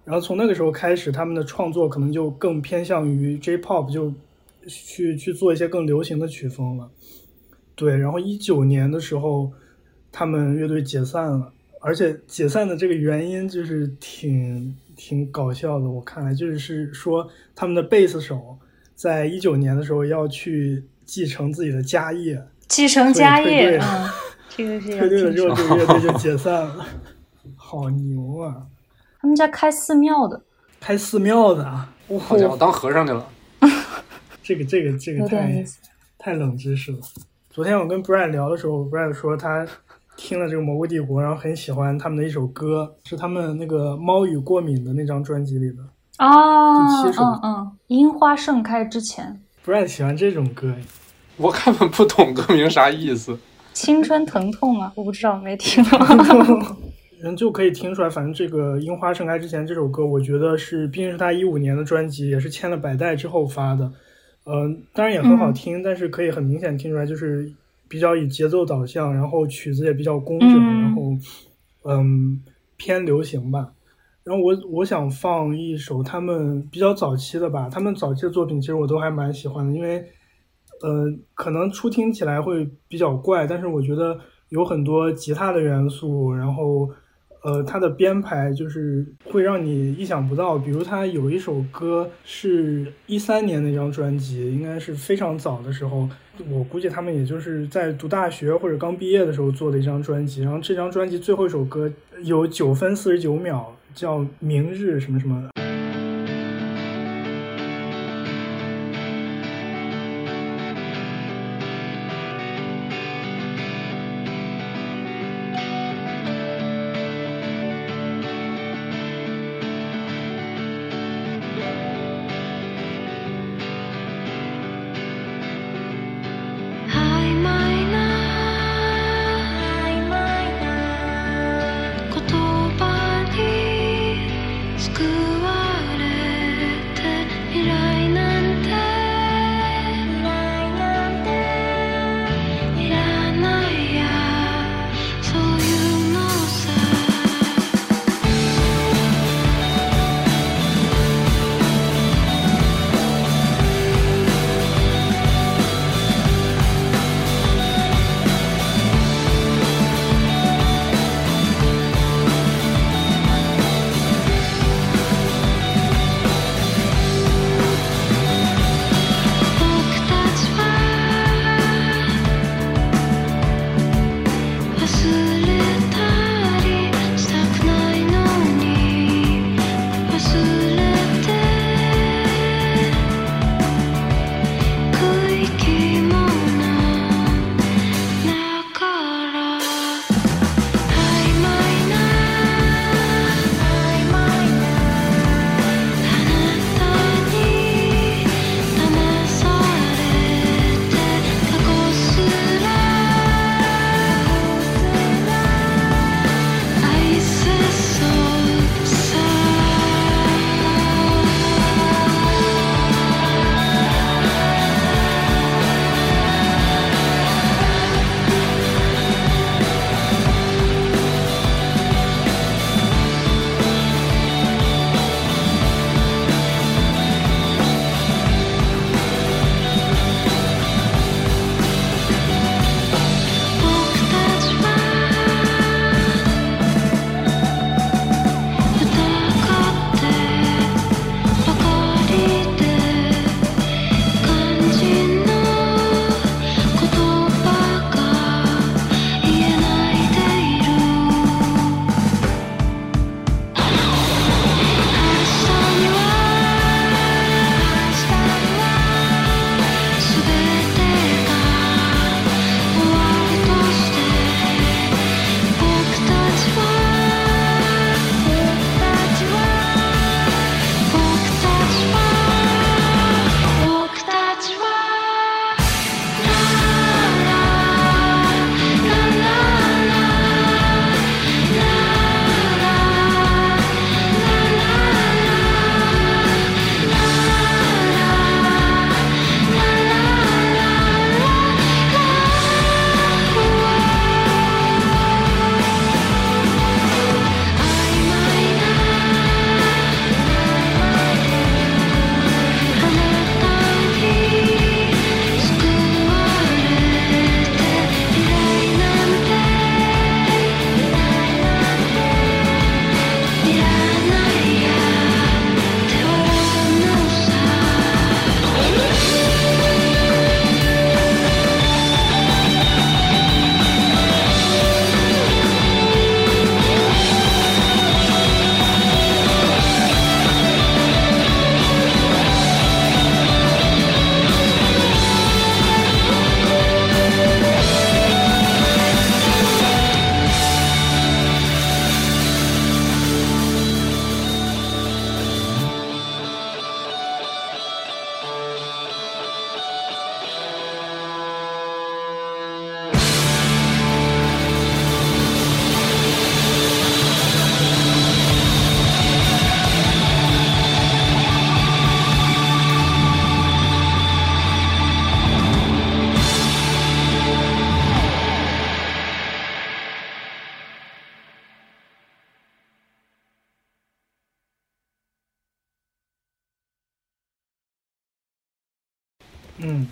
Speaker 1: 然后从那个时候开始，他们的创作可能就更偏向于 J-pop，就去去做一些更流行的曲风了。对，然后一九年的时候，他们乐队解散了，而且解散的这个原因就是挺挺搞笑的。我看来就是是说，他们的贝斯手在一九年的时候要去继承自己的家业，
Speaker 3: 继承家业，
Speaker 1: 所以退队了
Speaker 3: 嗯，这个是有
Speaker 1: 退队了
Speaker 3: 听
Speaker 1: 之后，这个乐队就解散了。好牛啊！
Speaker 3: 他们家开寺庙的，
Speaker 1: 开寺庙的啊，哇
Speaker 2: 好家伙，当和尚去了。
Speaker 1: 这个这个这个
Speaker 3: 有点
Speaker 1: 太。太冷知识了。昨天我跟 Brian 聊的时候，Brian 说他听了这个蘑菇帝国，然后很喜欢他们的一首歌，是他们那个猫与过敏的那张专辑里的。
Speaker 3: 啊，
Speaker 1: 第七首
Speaker 3: 嗯嗯，樱花盛开之前
Speaker 1: ，Brad 喜欢这种歌，
Speaker 2: 我根本不懂歌名啥意思。
Speaker 3: 青春疼痛啊？我不知道，没听过。
Speaker 1: 人就可以听出来，反正这个《樱花盛开之前》这首歌，我觉得是，毕竟是他一五年的专辑，也是签了百代之后发的。嗯、当然也很好听，但是可以很明显听出来，就是比较以节奏导向，然后曲子也比较工整，
Speaker 3: 嗯
Speaker 1: 然后嗯偏流行吧。然后我我想放一首他们比较早期的吧，他们早期的作品其实我都还蛮喜欢的，因为呃可能初听起来会比较怪，但是我觉得有很多吉他的元素，然后呃它的编排就是会让你意想不到。比如他有一首歌是一三年那张专辑，应该是非常早的时候，我估计他们也就是在读大学或者刚毕业的时候做的一张专辑。然后这张专辑最后一首歌有九分四十九秒，叫《明日》什么什么。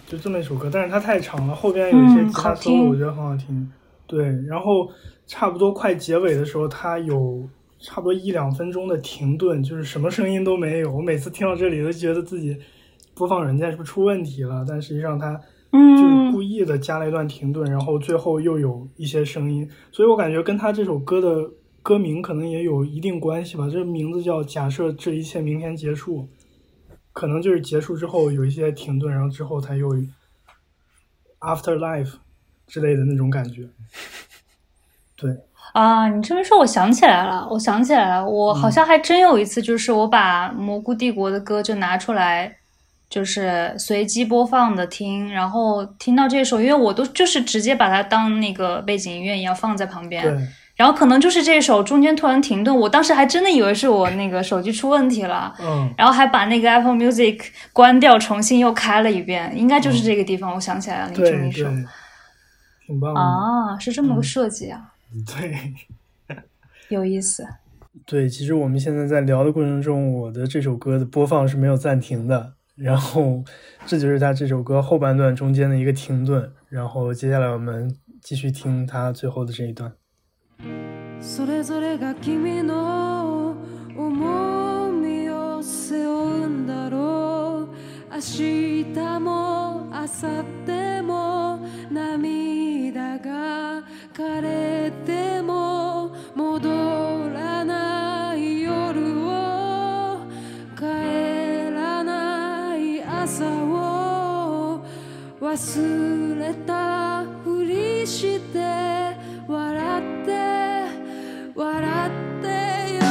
Speaker 1: 就这么一首歌，但是它太长了，后边有一些
Speaker 3: 嗯
Speaker 1: 吉他
Speaker 3: 好
Speaker 1: solo，、
Speaker 3: 听
Speaker 1: 我觉得很好听。对，然后差不多快结尾的时候，它有差不多一两分钟的停顿，就是什么声音都没有。我每次听到这里都觉得自己播放软件是不是出问题了，但实际上它就是
Speaker 3: 嗯
Speaker 1: 故意的加了一段停顿，然后最后又有一些声音，所以我感觉跟他这首歌的歌名可能也有一定关系吧。这个名字叫“假设这一切明天结束”，可能就是结束之后有一些停顿，然后之后才又 afterlife 之类的那种感觉。对，
Speaker 3: 啊，你这么说，我想起来了，我想起来了，我好像还真有一次，就是我把蘑菇帝国的歌就拿出来，就是随机播放的听，然后听到这首，因为我都就是直接把它当那个背景音乐一样放在旁边，
Speaker 1: 对，
Speaker 3: 然后可能就是这首中间突然停顿，我当时还真的以为是我那个手机出问题了，
Speaker 1: 嗯，
Speaker 3: 然后还把那个 Apple Music 关掉，重新又开了一遍，应该就是这个地方，我想起来了，你这么一说，
Speaker 1: 挺棒的。
Speaker 3: 啊，是这么个
Speaker 1: 嗯
Speaker 3: 设计啊，
Speaker 1: 对。
Speaker 3: 有意思。
Speaker 1: 对，其实我们现在在聊的过程中，我的这首歌的播放是没有暂停的，然后这就是他这首歌后半段中间的一个停顿，然后接下来我们继续听他最后的这一段。
Speaker 4: それぞれが君の重みを背負うんだろう明日も明後日も涙が枯れても戻らない夜を帰らない朝を忘れたふりして笑って笑ってよ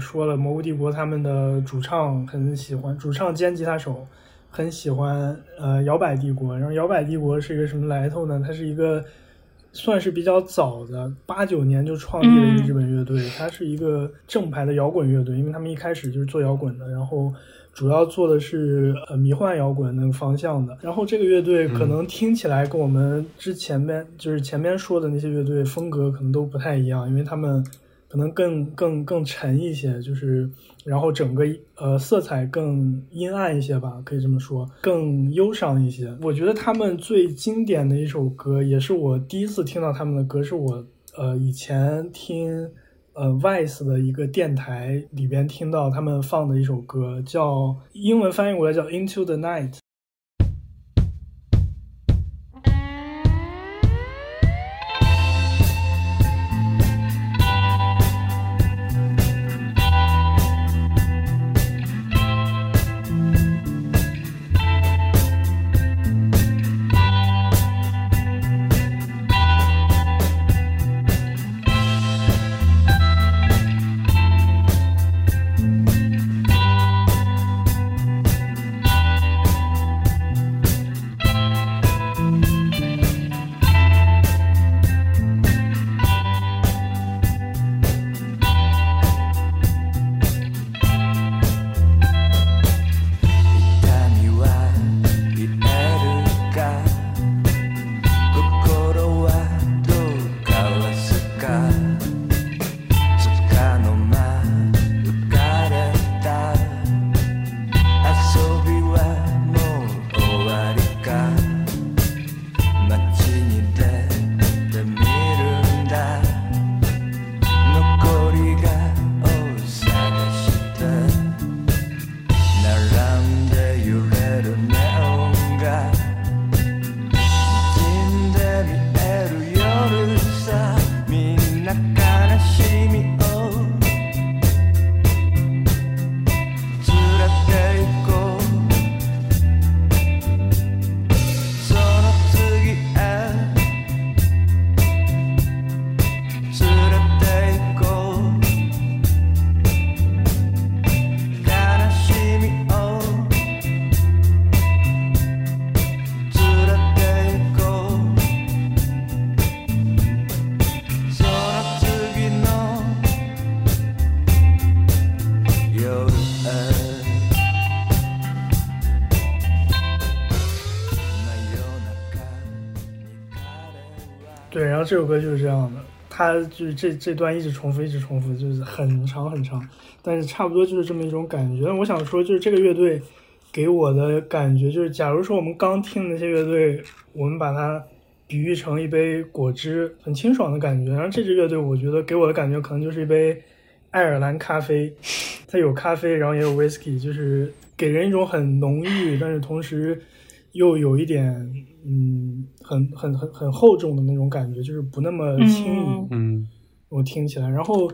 Speaker 1: 说了，蘑菇帝国他们的主唱很喜欢，主唱兼吉他手很喜欢呃摇摆帝国。然后摇摆帝国是一个什么来头呢？它是一个算是比较早的，八九年就创立了一个日本乐队，它是一个正牌的摇滚乐队，因为他们一开始就是做摇滚的，然后主要做的是呃迷幻摇滚那个方向的。然后这个乐队可能听起来跟我们之前面、就是前面说的那些乐队风格可能都不太一样，因为他们可能更更更沉一些，就是然后整个呃色彩更阴暗一些吧，可以这么说，更忧伤一些。我觉得他们最经典的一首歌，也是我第一次听到他们的歌，是我呃以前听呃 Vice 的一个电台里边听到他们放的一首歌，叫英文翻译过来叫 Into the Night。这首歌就是这样的，它就是这这段一直重复，一直重复，就是很长很长，但是差不多就是这么一种感觉。我想说，就是这个乐队给我的感觉，就是假如说我们刚听那些乐队，我们把它比喻成一杯果汁，很清爽的感觉。然后这支乐队，我觉得给我的感觉可能就是一杯爱尔兰咖啡，它有咖啡，然后也有 whisky，就是给人一种很浓郁，但是同时又有一点嗯，很很很很厚重的那种感觉，就是不那么轻盈。
Speaker 3: 嗯
Speaker 2: 嗯。
Speaker 1: 我听起来，然后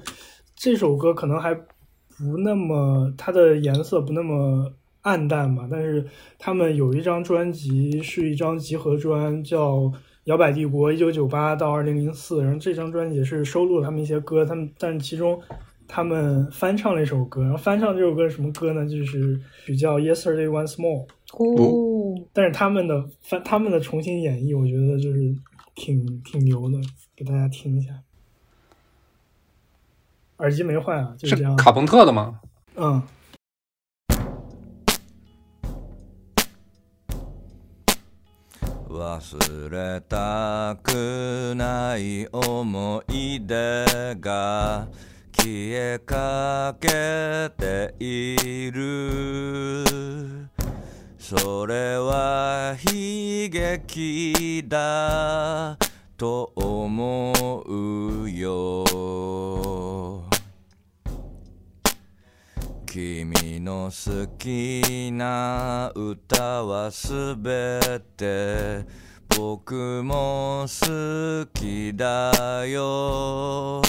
Speaker 1: 这首歌可能还不那么，它的颜色不那么暗淡嘛，但是他们有一张专辑是一张集合专，叫《摇摆帝国》，一九九八到二零零四，然后这张专辑是收录了他们一些歌，他们但是其中他们翻唱了一首歌，然后翻唱这首歌是什么歌呢？就是比较《Yesterday Once More》，
Speaker 3: 哦，
Speaker 1: 但是他们的翻他们的重新演绎，我觉得就是挺挺牛的，给大家听一下。耳机没坏啊，就是这样。
Speaker 2: 是卡朋特的吗？
Speaker 1: 嗯，
Speaker 5: 忘れたくない思い出が消えかけている それは悲劇だと思うよ。君の好きな歌はすべて僕も好きだよ。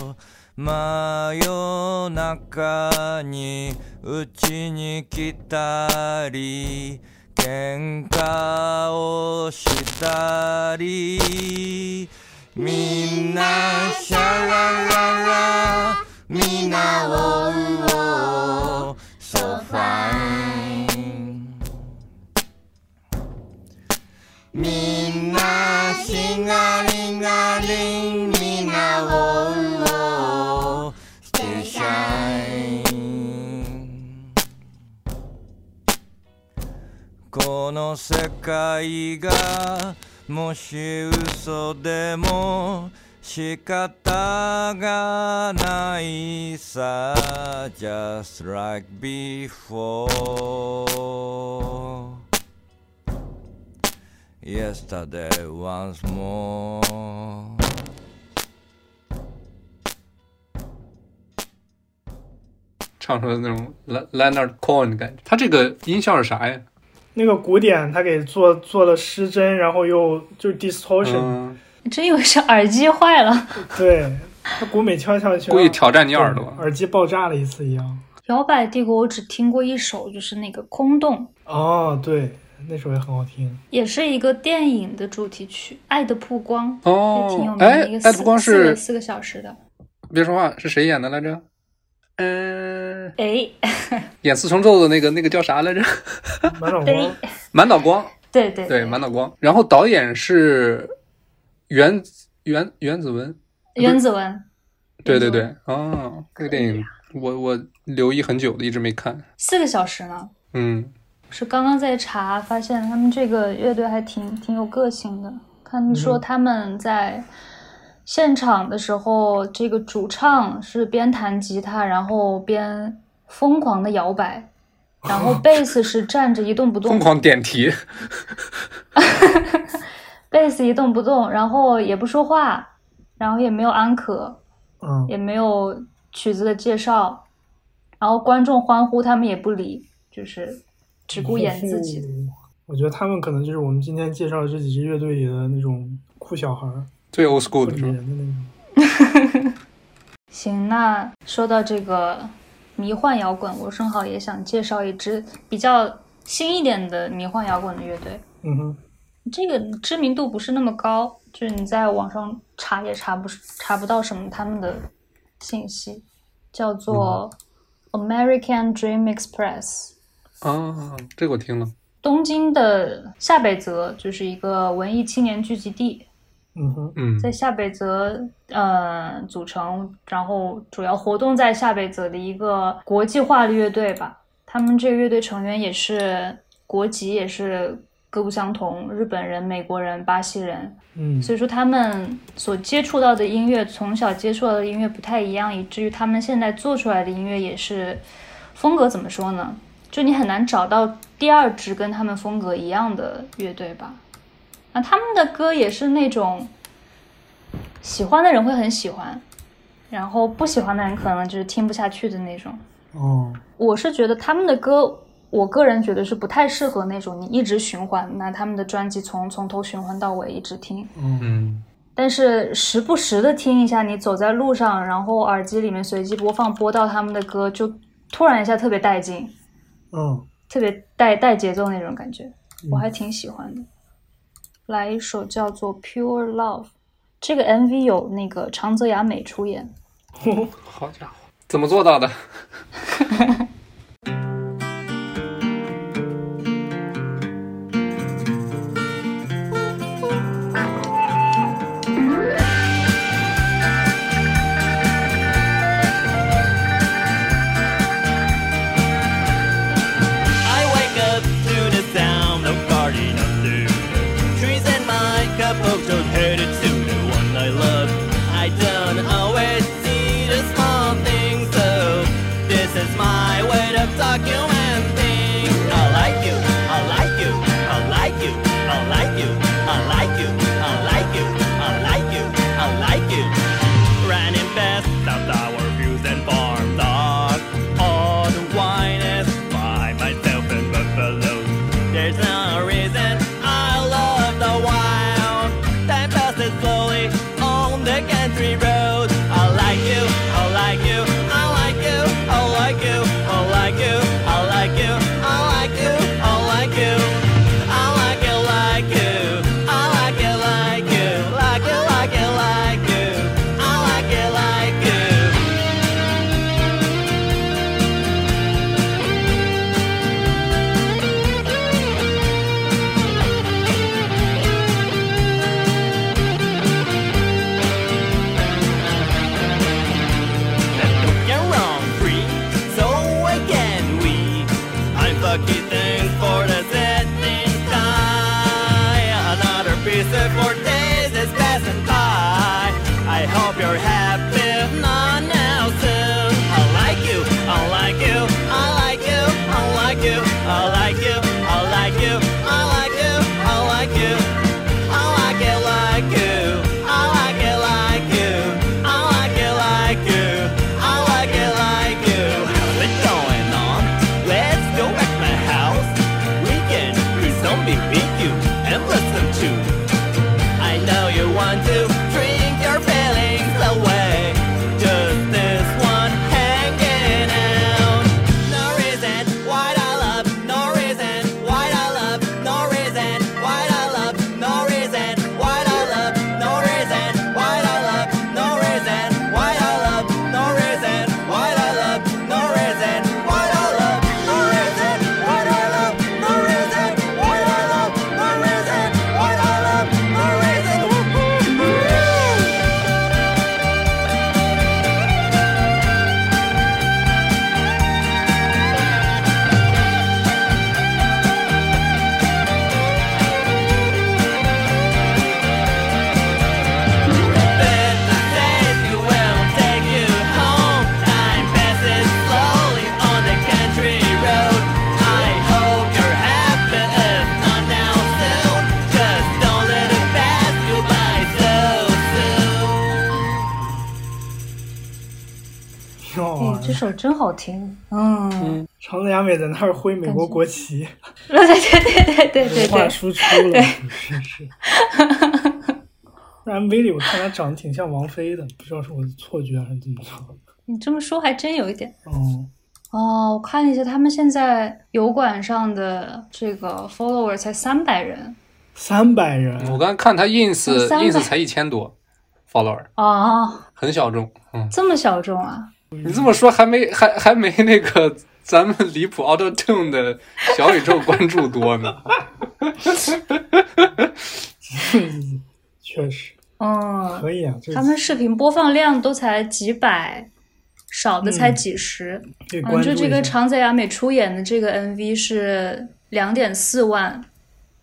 Speaker 5: 真夜中にうちに来たり喧嘩をしたりみんなシャラララみんなをうお so fine みんなしがりがりんみんなをうこの世界がもし嘘でも仕方がないさ just like before yesterday once more
Speaker 2: 唱出了那种 Leonard Cohen 的感觉。他这个音效是啥呀？
Speaker 1: 那个古典他给做做了失真，然后又就是 distortion，、
Speaker 2: 嗯，
Speaker 3: 真以为是耳机坏了。
Speaker 1: 对，他鼓每敲一敲就
Speaker 2: 故意挑战你耳朵。
Speaker 1: 耳机爆炸了一次一样。
Speaker 3: 摇摆帝国我只听过一首，就是那个空洞，
Speaker 1: 哦，对，那首也很好听。
Speaker 3: 也是一个电影的主题曲《爱的曝光》，也挺有名的一个四
Speaker 2: 爱的不光是
Speaker 3: 四个四个小时的。
Speaker 2: 别说话，是谁演的来着？嗯、
Speaker 3: 哎。
Speaker 2: 演四重奏的那个那个叫啥来着？
Speaker 1: 满脑
Speaker 3: 哎
Speaker 1: 光，，
Speaker 2: 满脑光，
Speaker 3: 对对
Speaker 2: 对，满脑光。然后导演是袁袁袁子文，
Speaker 3: 袁子文，
Speaker 2: 对对对，哦，这个电影我我留意很久的，一直没看。
Speaker 3: 四个小时呢。
Speaker 2: 嗯，
Speaker 3: 是刚刚在查，发现他们这个乐队还挺挺有个性的。看说他们在现场的时候，这个主唱是边弹吉他，然后边疯狂的摇摆，然后 贝斯是站着一动不动
Speaker 2: 疯，狂点题，
Speaker 3: 贝斯一动不动，然后也不说话，然后也没有安可，
Speaker 1: 嗯，
Speaker 3: 也没有曲子的介绍，然后观众欢呼他们也不理，就是只顾演自己。
Speaker 1: 我觉得他们可能就是我们今天介绍的这几支乐队里的那种酷小孩儿，
Speaker 2: 最 old school 的是。
Speaker 3: 行，那说到这个迷幻摇滚，我正好也想介绍一支比较新一点的迷幻摇滚的乐队。
Speaker 1: 嗯哼，
Speaker 3: 这个知名度不是那么高，就是你在网上查也查不查不到什么他们的信息，叫做 American Dream Express。
Speaker 2: 啊，这个我听了。
Speaker 3: 东京的下北泽就是一个文艺青年聚集地，
Speaker 1: 嗯哼，
Speaker 2: 嗯
Speaker 3: 在下北泽呃组成，然后主要活动在下北泽的一个国际化的乐队吧。他们这个乐队成员也是国籍也是各各不相同，日本人、美国人、巴西人，
Speaker 1: 嗯
Speaker 3: 所以说他们所接触到的音乐，从小接触到的音乐不太一样，以至于他们现在做出来的音乐也是风格怎么说呢？就你很难找到第二支跟他们风格一样的乐队吧。啊，他们的歌也是那种喜欢的人会很喜欢，然后不喜欢的人可能就是听不下去的那种。
Speaker 1: 哦，
Speaker 3: 我是觉得他们的歌，我个人觉得是不太适合那种你一直循环，拿他们的专辑从从头循环到尾一直听。
Speaker 6: 嗯，
Speaker 3: 但是时不时的听一下，你走在路上，然后耳机里面随机播放播到他们的歌，就突然一下特别带劲，
Speaker 1: 嗯，
Speaker 3: 特别带带节奏那种感觉，我还挺喜欢的。来一首叫做《Pure Love》，这个 MV 有那个长泽雅美出演。
Speaker 6: 哦 好家伙，怎么做到的？
Speaker 3: 首真好听。嗯，
Speaker 1: 长泽雅美在那儿挥美国国旗，
Speaker 3: 对对对对对对
Speaker 1: 文化，输出了，是是。那 MV 里我看她长得挺像王菲的，不知道是我的错觉还是怎么着。
Speaker 3: 你这么说还真有一点。
Speaker 1: 哦，
Speaker 3: 哦，我看了一下，他们现在油管上的这个 follower 才三百人
Speaker 1: 三百人，
Speaker 6: 我刚才看他 ins ins 才一千多 follower，
Speaker 3: 啊，
Speaker 6: 很小众。嗯，
Speaker 3: 这么小众啊？
Speaker 6: 你这么说还没还还没那个咱们离谱 Auto Tune 的小宇宙关注多呢。
Speaker 1: 确实
Speaker 3: 嗯，
Speaker 1: 可以啊。
Speaker 3: 他们视频播放量都才几百，少的才
Speaker 1: 嗯
Speaker 3: 几十。嗯，就这个。长泽雅美出演的这个 MV 是两点四万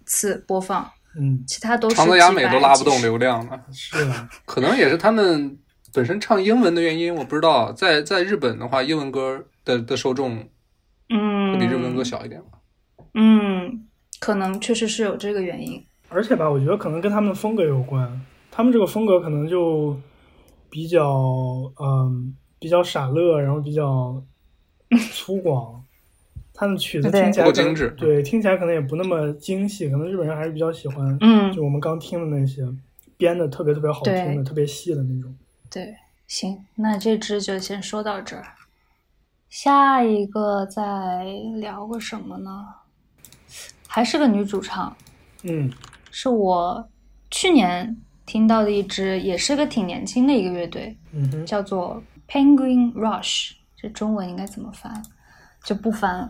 Speaker 3: 次播放，
Speaker 1: 嗯，
Speaker 3: 其他都是
Speaker 2: 长泽雅美都拉不动流量了，
Speaker 1: 是啊，
Speaker 2: 可能也是他们本身唱英文的原因，我不知道。在在日本的话，英文歌的的受众
Speaker 3: 嗯，
Speaker 2: 会比日文歌小一点吧。
Speaker 3: 嗯，可能确实是有这个原因。
Speaker 1: 而且吧，我觉得可能跟他们的风格有关，他们这个风格可能就比较嗯比较傻乐，然后比较 粗犷。他们曲子
Speaker 3: 对
Speaker 1: 听起来
Speaker 2: 不够精致
Speaker 1: 对，听起来可能也不那么精细，可能日本人还是比较喜欢，
Speaker 3: 嗯
Speaker 1: 就我们刚听的那些编的特别特别好听的、特别细的那种。
Speaker 3: 对，行，那这支就先说到这儿。下一个再聊个什么呢？还是个女主唱，
Speaker 1: 嗯
Speaker 3: 是我去年听到的一支，也是个挺年轻的一个乐队，
Speaker 1: 嗯哼，
Speaker 3: 叫做 Penguin Rush。这中文应该怎么翻？就不翻了。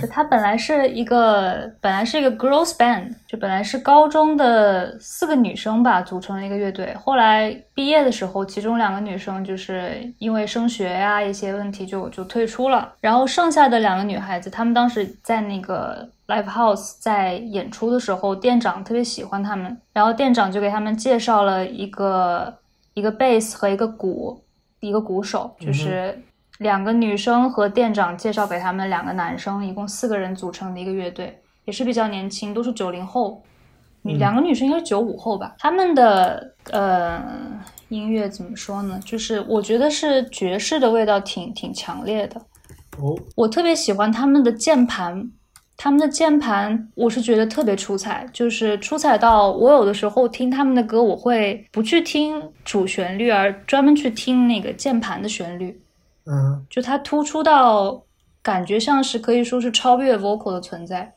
Speaker 3: 就它本来是一个，本来是一个 girls band，就本来是高中的四个女生吧组成了一个乐队。后来毕业的时候，其中两个女生就是因为升学呀、一些问题就就退出了，然后剩下的两个女孩子，她们当时在那个 live house 在演出的时候，店长特别喜欢她们，然后店长就给她们介绍了一个一个 bass 和一个鼓，一个鼓手，就是。两个女生和店长介绍给他们两个男生，一共四个人组成的一个乐队，也是比较年轻，都是九零后。
Speaker 1: 嗯
Speaker 3: 两个女生应该是九五后吧。他们的呃音乐怎么说呢？就是我觉得是爵士的味道挺挺强烈的。
Speaker 1: 哦，
Speaker 3: 我特别喜欢他们的键盘，他们的键盘我是觉得特别出彩，就是出彩到我有的时候听他们的歌，我会不去听主旋律，而专门去听那个键盘的旋律。
Speaker 1: 嗯
Speaker 3: 就它突出到感觉像是可以说是超越 vocal 的存在。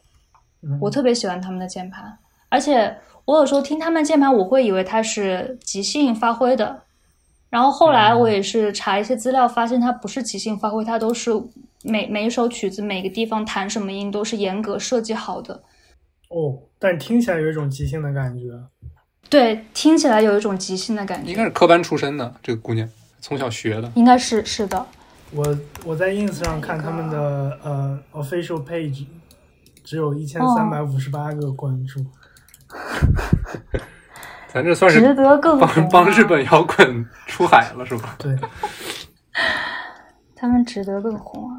Speaker 1: 嗯，
Speaker 3: 我特别喜欢他们的键盘，而且我有时候听他们键盘，我会以为它是即兴发挥的，然后后来我也是查一些资料，发现它不是即兴发挥，它都是每每一首曲子每个地方弹什么音都是严格设计好的。
Speaker 1: 哦，但听起来有一种即兴的感觉。
Speaker 3: 对，听起来有一种即兴的感觉，
Speaker 2: 应该是科班出身的这个姑娘，从小学的。
Speaker 3: 应该是是的。
Speaker 1: 我我在 ins 上看他们的呃 official page，只有一千
Speaker 3: 哦
Speaker 1: 三百五十八个关注。
Speaker 2: 咱这算是
Speaker 3: 值得更红
Speaker 2: 帮帮
Speaker 3: 啊
Speaker 2: 日本摇滚出海了是吧？
Speaker 1: 对，
Speaker 3: 他们值得更红啊！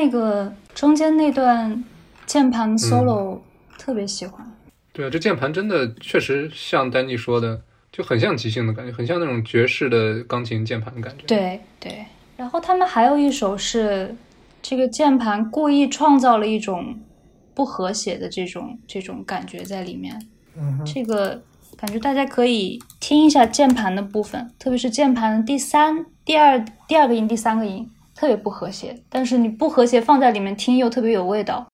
Speaker 4: 那个中间那段键盘 solo 特别喜欢。
Speaker 2: 对啊这键盘真的确实像丹尼说的就很像即兴的感觉很像那种爵士的钢琴键盘的感觉。
Speaker 4: 对对。然后他们还有一首是这个键盘故意创造了一种不和谐的这种这种感觉在里面这个感觉大家可以听一下键盘的部分特别是键盘的第三第二第二个音第三个音。特别不和谐但是你不和谐放在里面听又特别有味道。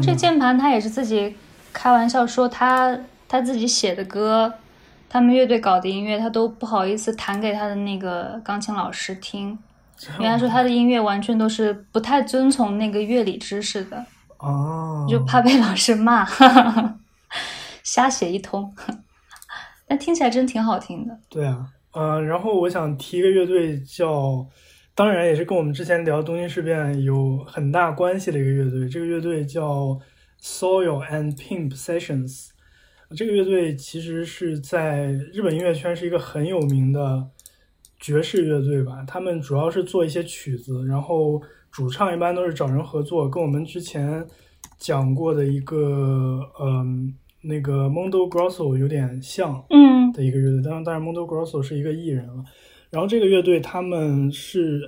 Speaker 3: 过这键盘他也是自己开玩笑说他他自己写的歌，他们乐队搞的音乐，他都不好意思弹给他的那个钢琴老师听，因为他说他的音乐完全都是不太遵从那个乐理知识的，
Speaker 1: 哦，
Speaker 3: 就怕被老师骂，瞎写一通。但听起来真挺好听的。
Speaker 1: 对啊，呃，然后我想提一个乐队叫，当然也是跟我们之前聊东京事变有很大关系的一个乐队，这个乐队叫 Soil and Pimp Sessions。这个乐队其实是在日本音乐圈是一个很有名的爵士乐队吧，他们主要是做一些曲子，然后主唱一般都是找人合作，跟我们之前讲过的一个嗯、那个 Mondo Grosso 有点像。
Speaker 3: 嗯
Speaker 1: 的一个乐队，当然，当然 Mondo Grosso 是一个艺人了。然后这个乐队他们是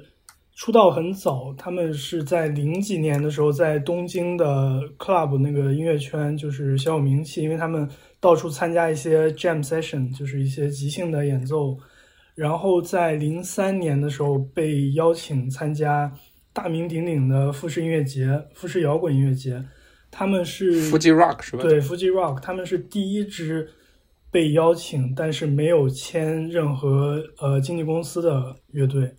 Speaker 1: 出道很早，他们是在零几年的时候在东京的 club 那个音乐圈就是小有名气，因为他们到处参加一些 jam session，就是一些即兴的演奏。然后在零三年的时候被邀请参加大名鼎鼎的富士音乐节、富士摇滚音乐节。他们是
Speaker 2: Fuji Rock 是吧？
Speaker 1: 对，Fuji Rock，他们是第一支被邀请但是没有签任何呃经纪公司的乐队，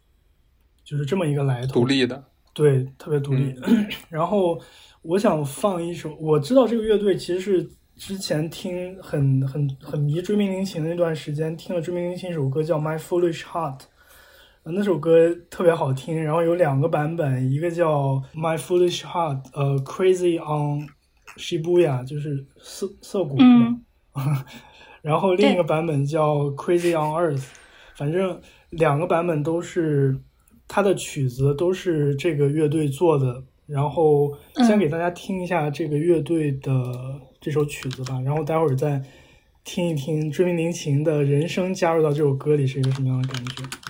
Speaker 1: 就是这么一个来头。
Speaker 2: 独立的。
Speaker 1: 对，特别独立。然后我想放一首，我知道这个乐队其实是之前听很很很迷追命林琴的那段时间，听了追命林琴一首歌叫《My Foolish Heart》。呃那首歌特别好听，然后有两个版本，一个叫《My Foolish Heart》，呃，《Crazy on Shibuya》，就是涩涩谷？
Speaker 3: 嗯
Speaker 1: 然后另一个版本叫《Crazy on Earth》，反正两个版本都是它的曲子都是这个乐队做的。然后先给大家听一下这个乐队的这首曲子吧，然后待会儿再听一听追名林琴的人声加入到这首歌里是一个什么样的感觉。
Speaker 4: 「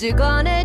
Speaker 4: You're gonna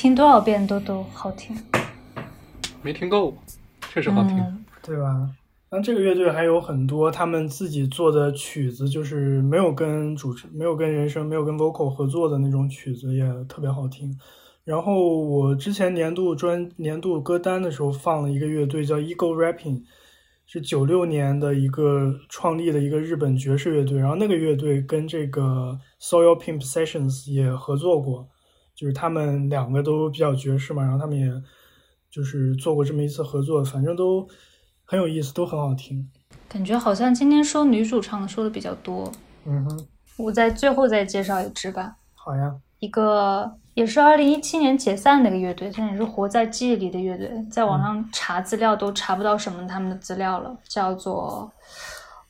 Speaker 3: 听多少遍都都好听。
Speaker 2: 没听够，确实好听。
Speaker 3: 嗯，
Speaker 1: 对吧？那这个乐队还有很多他们自己做的曲子，就是没有跟主持、没有跟人声、没有跟 vocal 合作的那种曲子，也特别好听。然后我之前年度专年度歌单的时候放了一个乐队叫 Eagle Rapping，是九六年的一个创立的一个日本爵士乐队。然后那个乐队跟这个 Soil Pimp Sessions 也合作过，就是他们两个都比较爵士嘛，然后他们也就是做过这么一次合作，反正都很有意思，都很好听。
Speaker 3: 感觉好像今天说女主唱的说的比较多。
Speaker 1: 嗯哼，
Speaker 3: 我在最后再介绍一支吧，
Speaker 1: 好呀，
Speaker 3: 一个也是二零一七年解散的一个乐队，现在也是活在记忆里的乐队，在网上查资料都查不到什么他们的资料了，叫做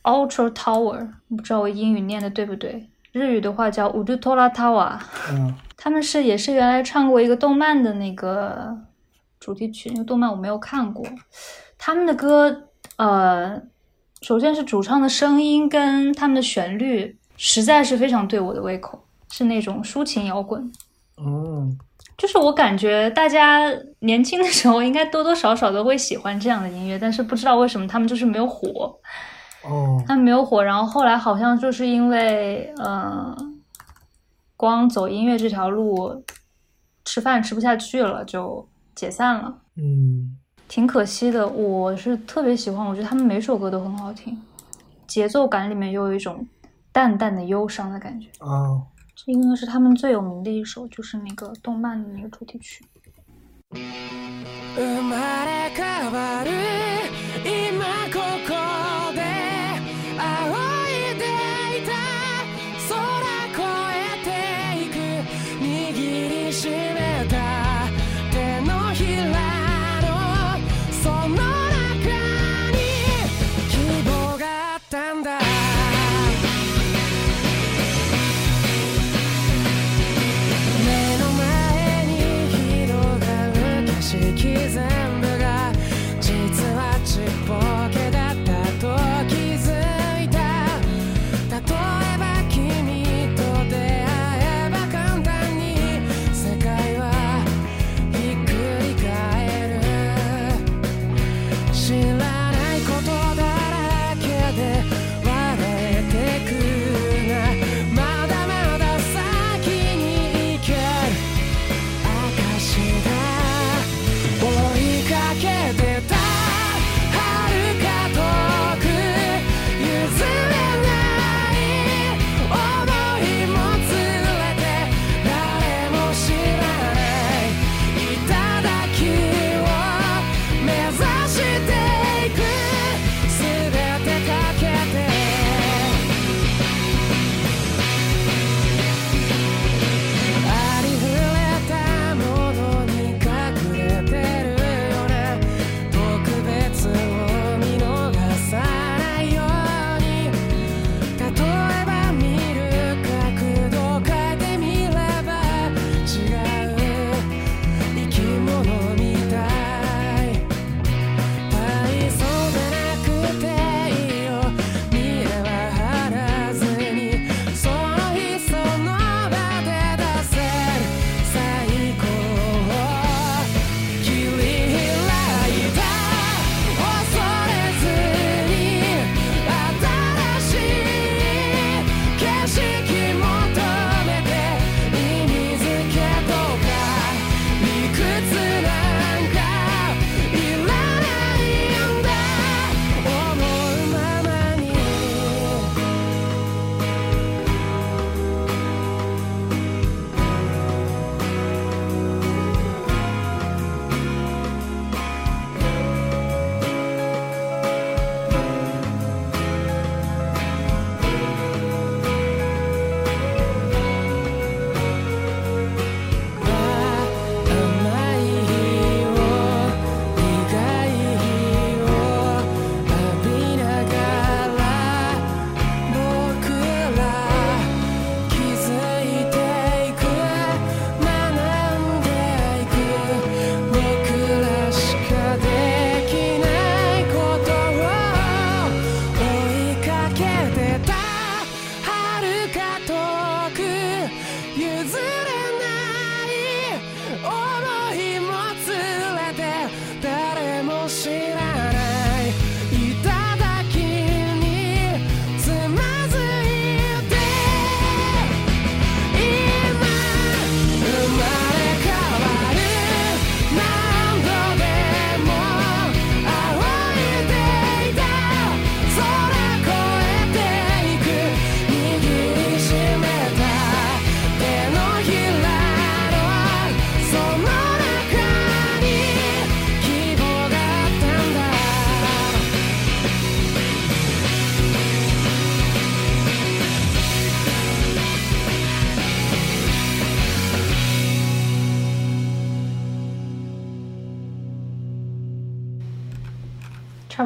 Speaker 3: Ultra Tower，不知道我英语念的对不对，日语的话叫 Ultra Tower。
Speaker 1: 嗯
Speaker 3: 他们是也是原来唱过一个动漫的那个主题曲，那个动漫我没有看过。他们的歌，呃，首先是主唱的声音跟他们的旋律，实在是非常对我的胃口，是那种抒情摇滚。
Speaker 1: 嗯
Speaker 3: 就是我感觉大家年轻的时候应该多多少少都会喜欢这样的音乐，但是不知道为什么他们就是没有火。
Speaker 1: 哦
Speaker 3: 他们没有火，然后后来好像就是因为呃，光走音乐这条路，吃饭吃不下去了，就解散了，
Speaker 1: 嗯
Speaker 3: 挺可惜的。我是特别喜欢，我觉得他们每首歌都很好听，节奏感里面又有一种淡淡的忧伤的感觉。
Speaker 1: 啊
Speaker 3: 这应该是他们最有名的一首，就是那个动漫的那个主题曲。
Speaker 7: 生まれ変わる今ここで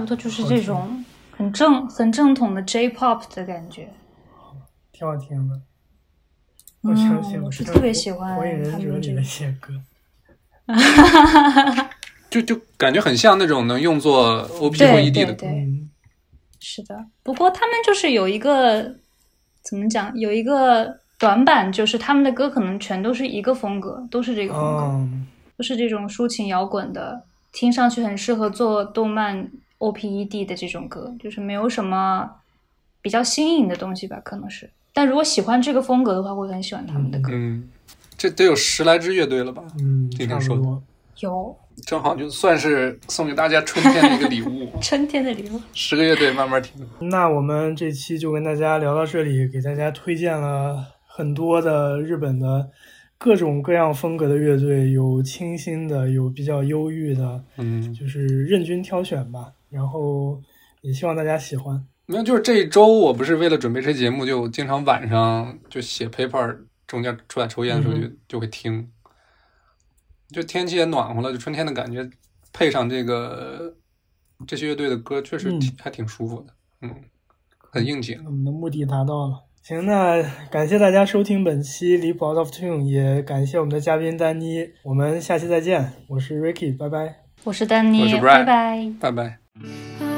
Speaker 3: 不多就是这种很正、很正统的 J-pop 的感觉。
Speaker 1: 挺好听的。
Speaker 3: 嗯
Speaker 1: 我相信
Speaker 3: 我是特别喜欢
Speaker 1: 火影忍
Speaker 3: 他们这个
Speaker 1: 者里的一些歌。
Speaker 2: 就就感觉很像那种能用作 O
Speaker 3: P
Speaker 2: 或 E D 的歌。
Speaker 3: 对对，
Speaker 1: 嗯，
Speaker 3: 是的。不过他们就是有一个怎么讲，有一个短板，就是他们的歌可能全都是一个风格，都是这个风格，
Speaker 1: 哦，
Speaker 3: 都是这种抒情摇滚的，听上去很适合做动漫 OPED 的这种歌，就是没有什么比较新颖的东西吧，可能是。但如果喜欢这个风格的话，会很喜欢他们的歌。
Speaker 2: 嗯，这得有十来支乐队了吧？
Speaker 1: 嗯，
Speaker 2: 今天说的
Speaker 1: 差不多。
Speaker 3: 有
Speaker 2: 正好就算是送给大家春天的一个礼物。
Speaker 3: 春天的礼物，
Speaker 2: 十个乐队慢慢听。
Speaker 1: 那我们这期就跟大家聊到这里，给大家推荐了很多的日本的各种各样风格的乐队，有清新的，有比较忧郁的，
Speaker 2: 嗯，
Speaker 1: 就是任君挑选吧。然后也希望大家喜欢。
Speaker 2: 没有，就是这一周我不是为了准备这节目，就经常晚上就写 paper，中间出来抽烟的时候就、
Speaker 1: 嗯
Speaker 2: 就会听。就天气也暖和了，就春天的感觉，配上这个这些乐队的歌，确实挺、
Speaker 1: 嗯
Speaker 2: 还挺舒服的，嗯，很应景。
Speaker 1: 我们的目的达到了。行，那感谢大家收听本期离谱 Out of Tune，也感谢我们的嘉宾丹妮。我们下期再见，我是 Ricky，拜拜。
Speaker 3: 我是丹妮，
Speaker 2: 我是 Brian
Speaker 3: 拜拜。
Speaker 2: 拜拜。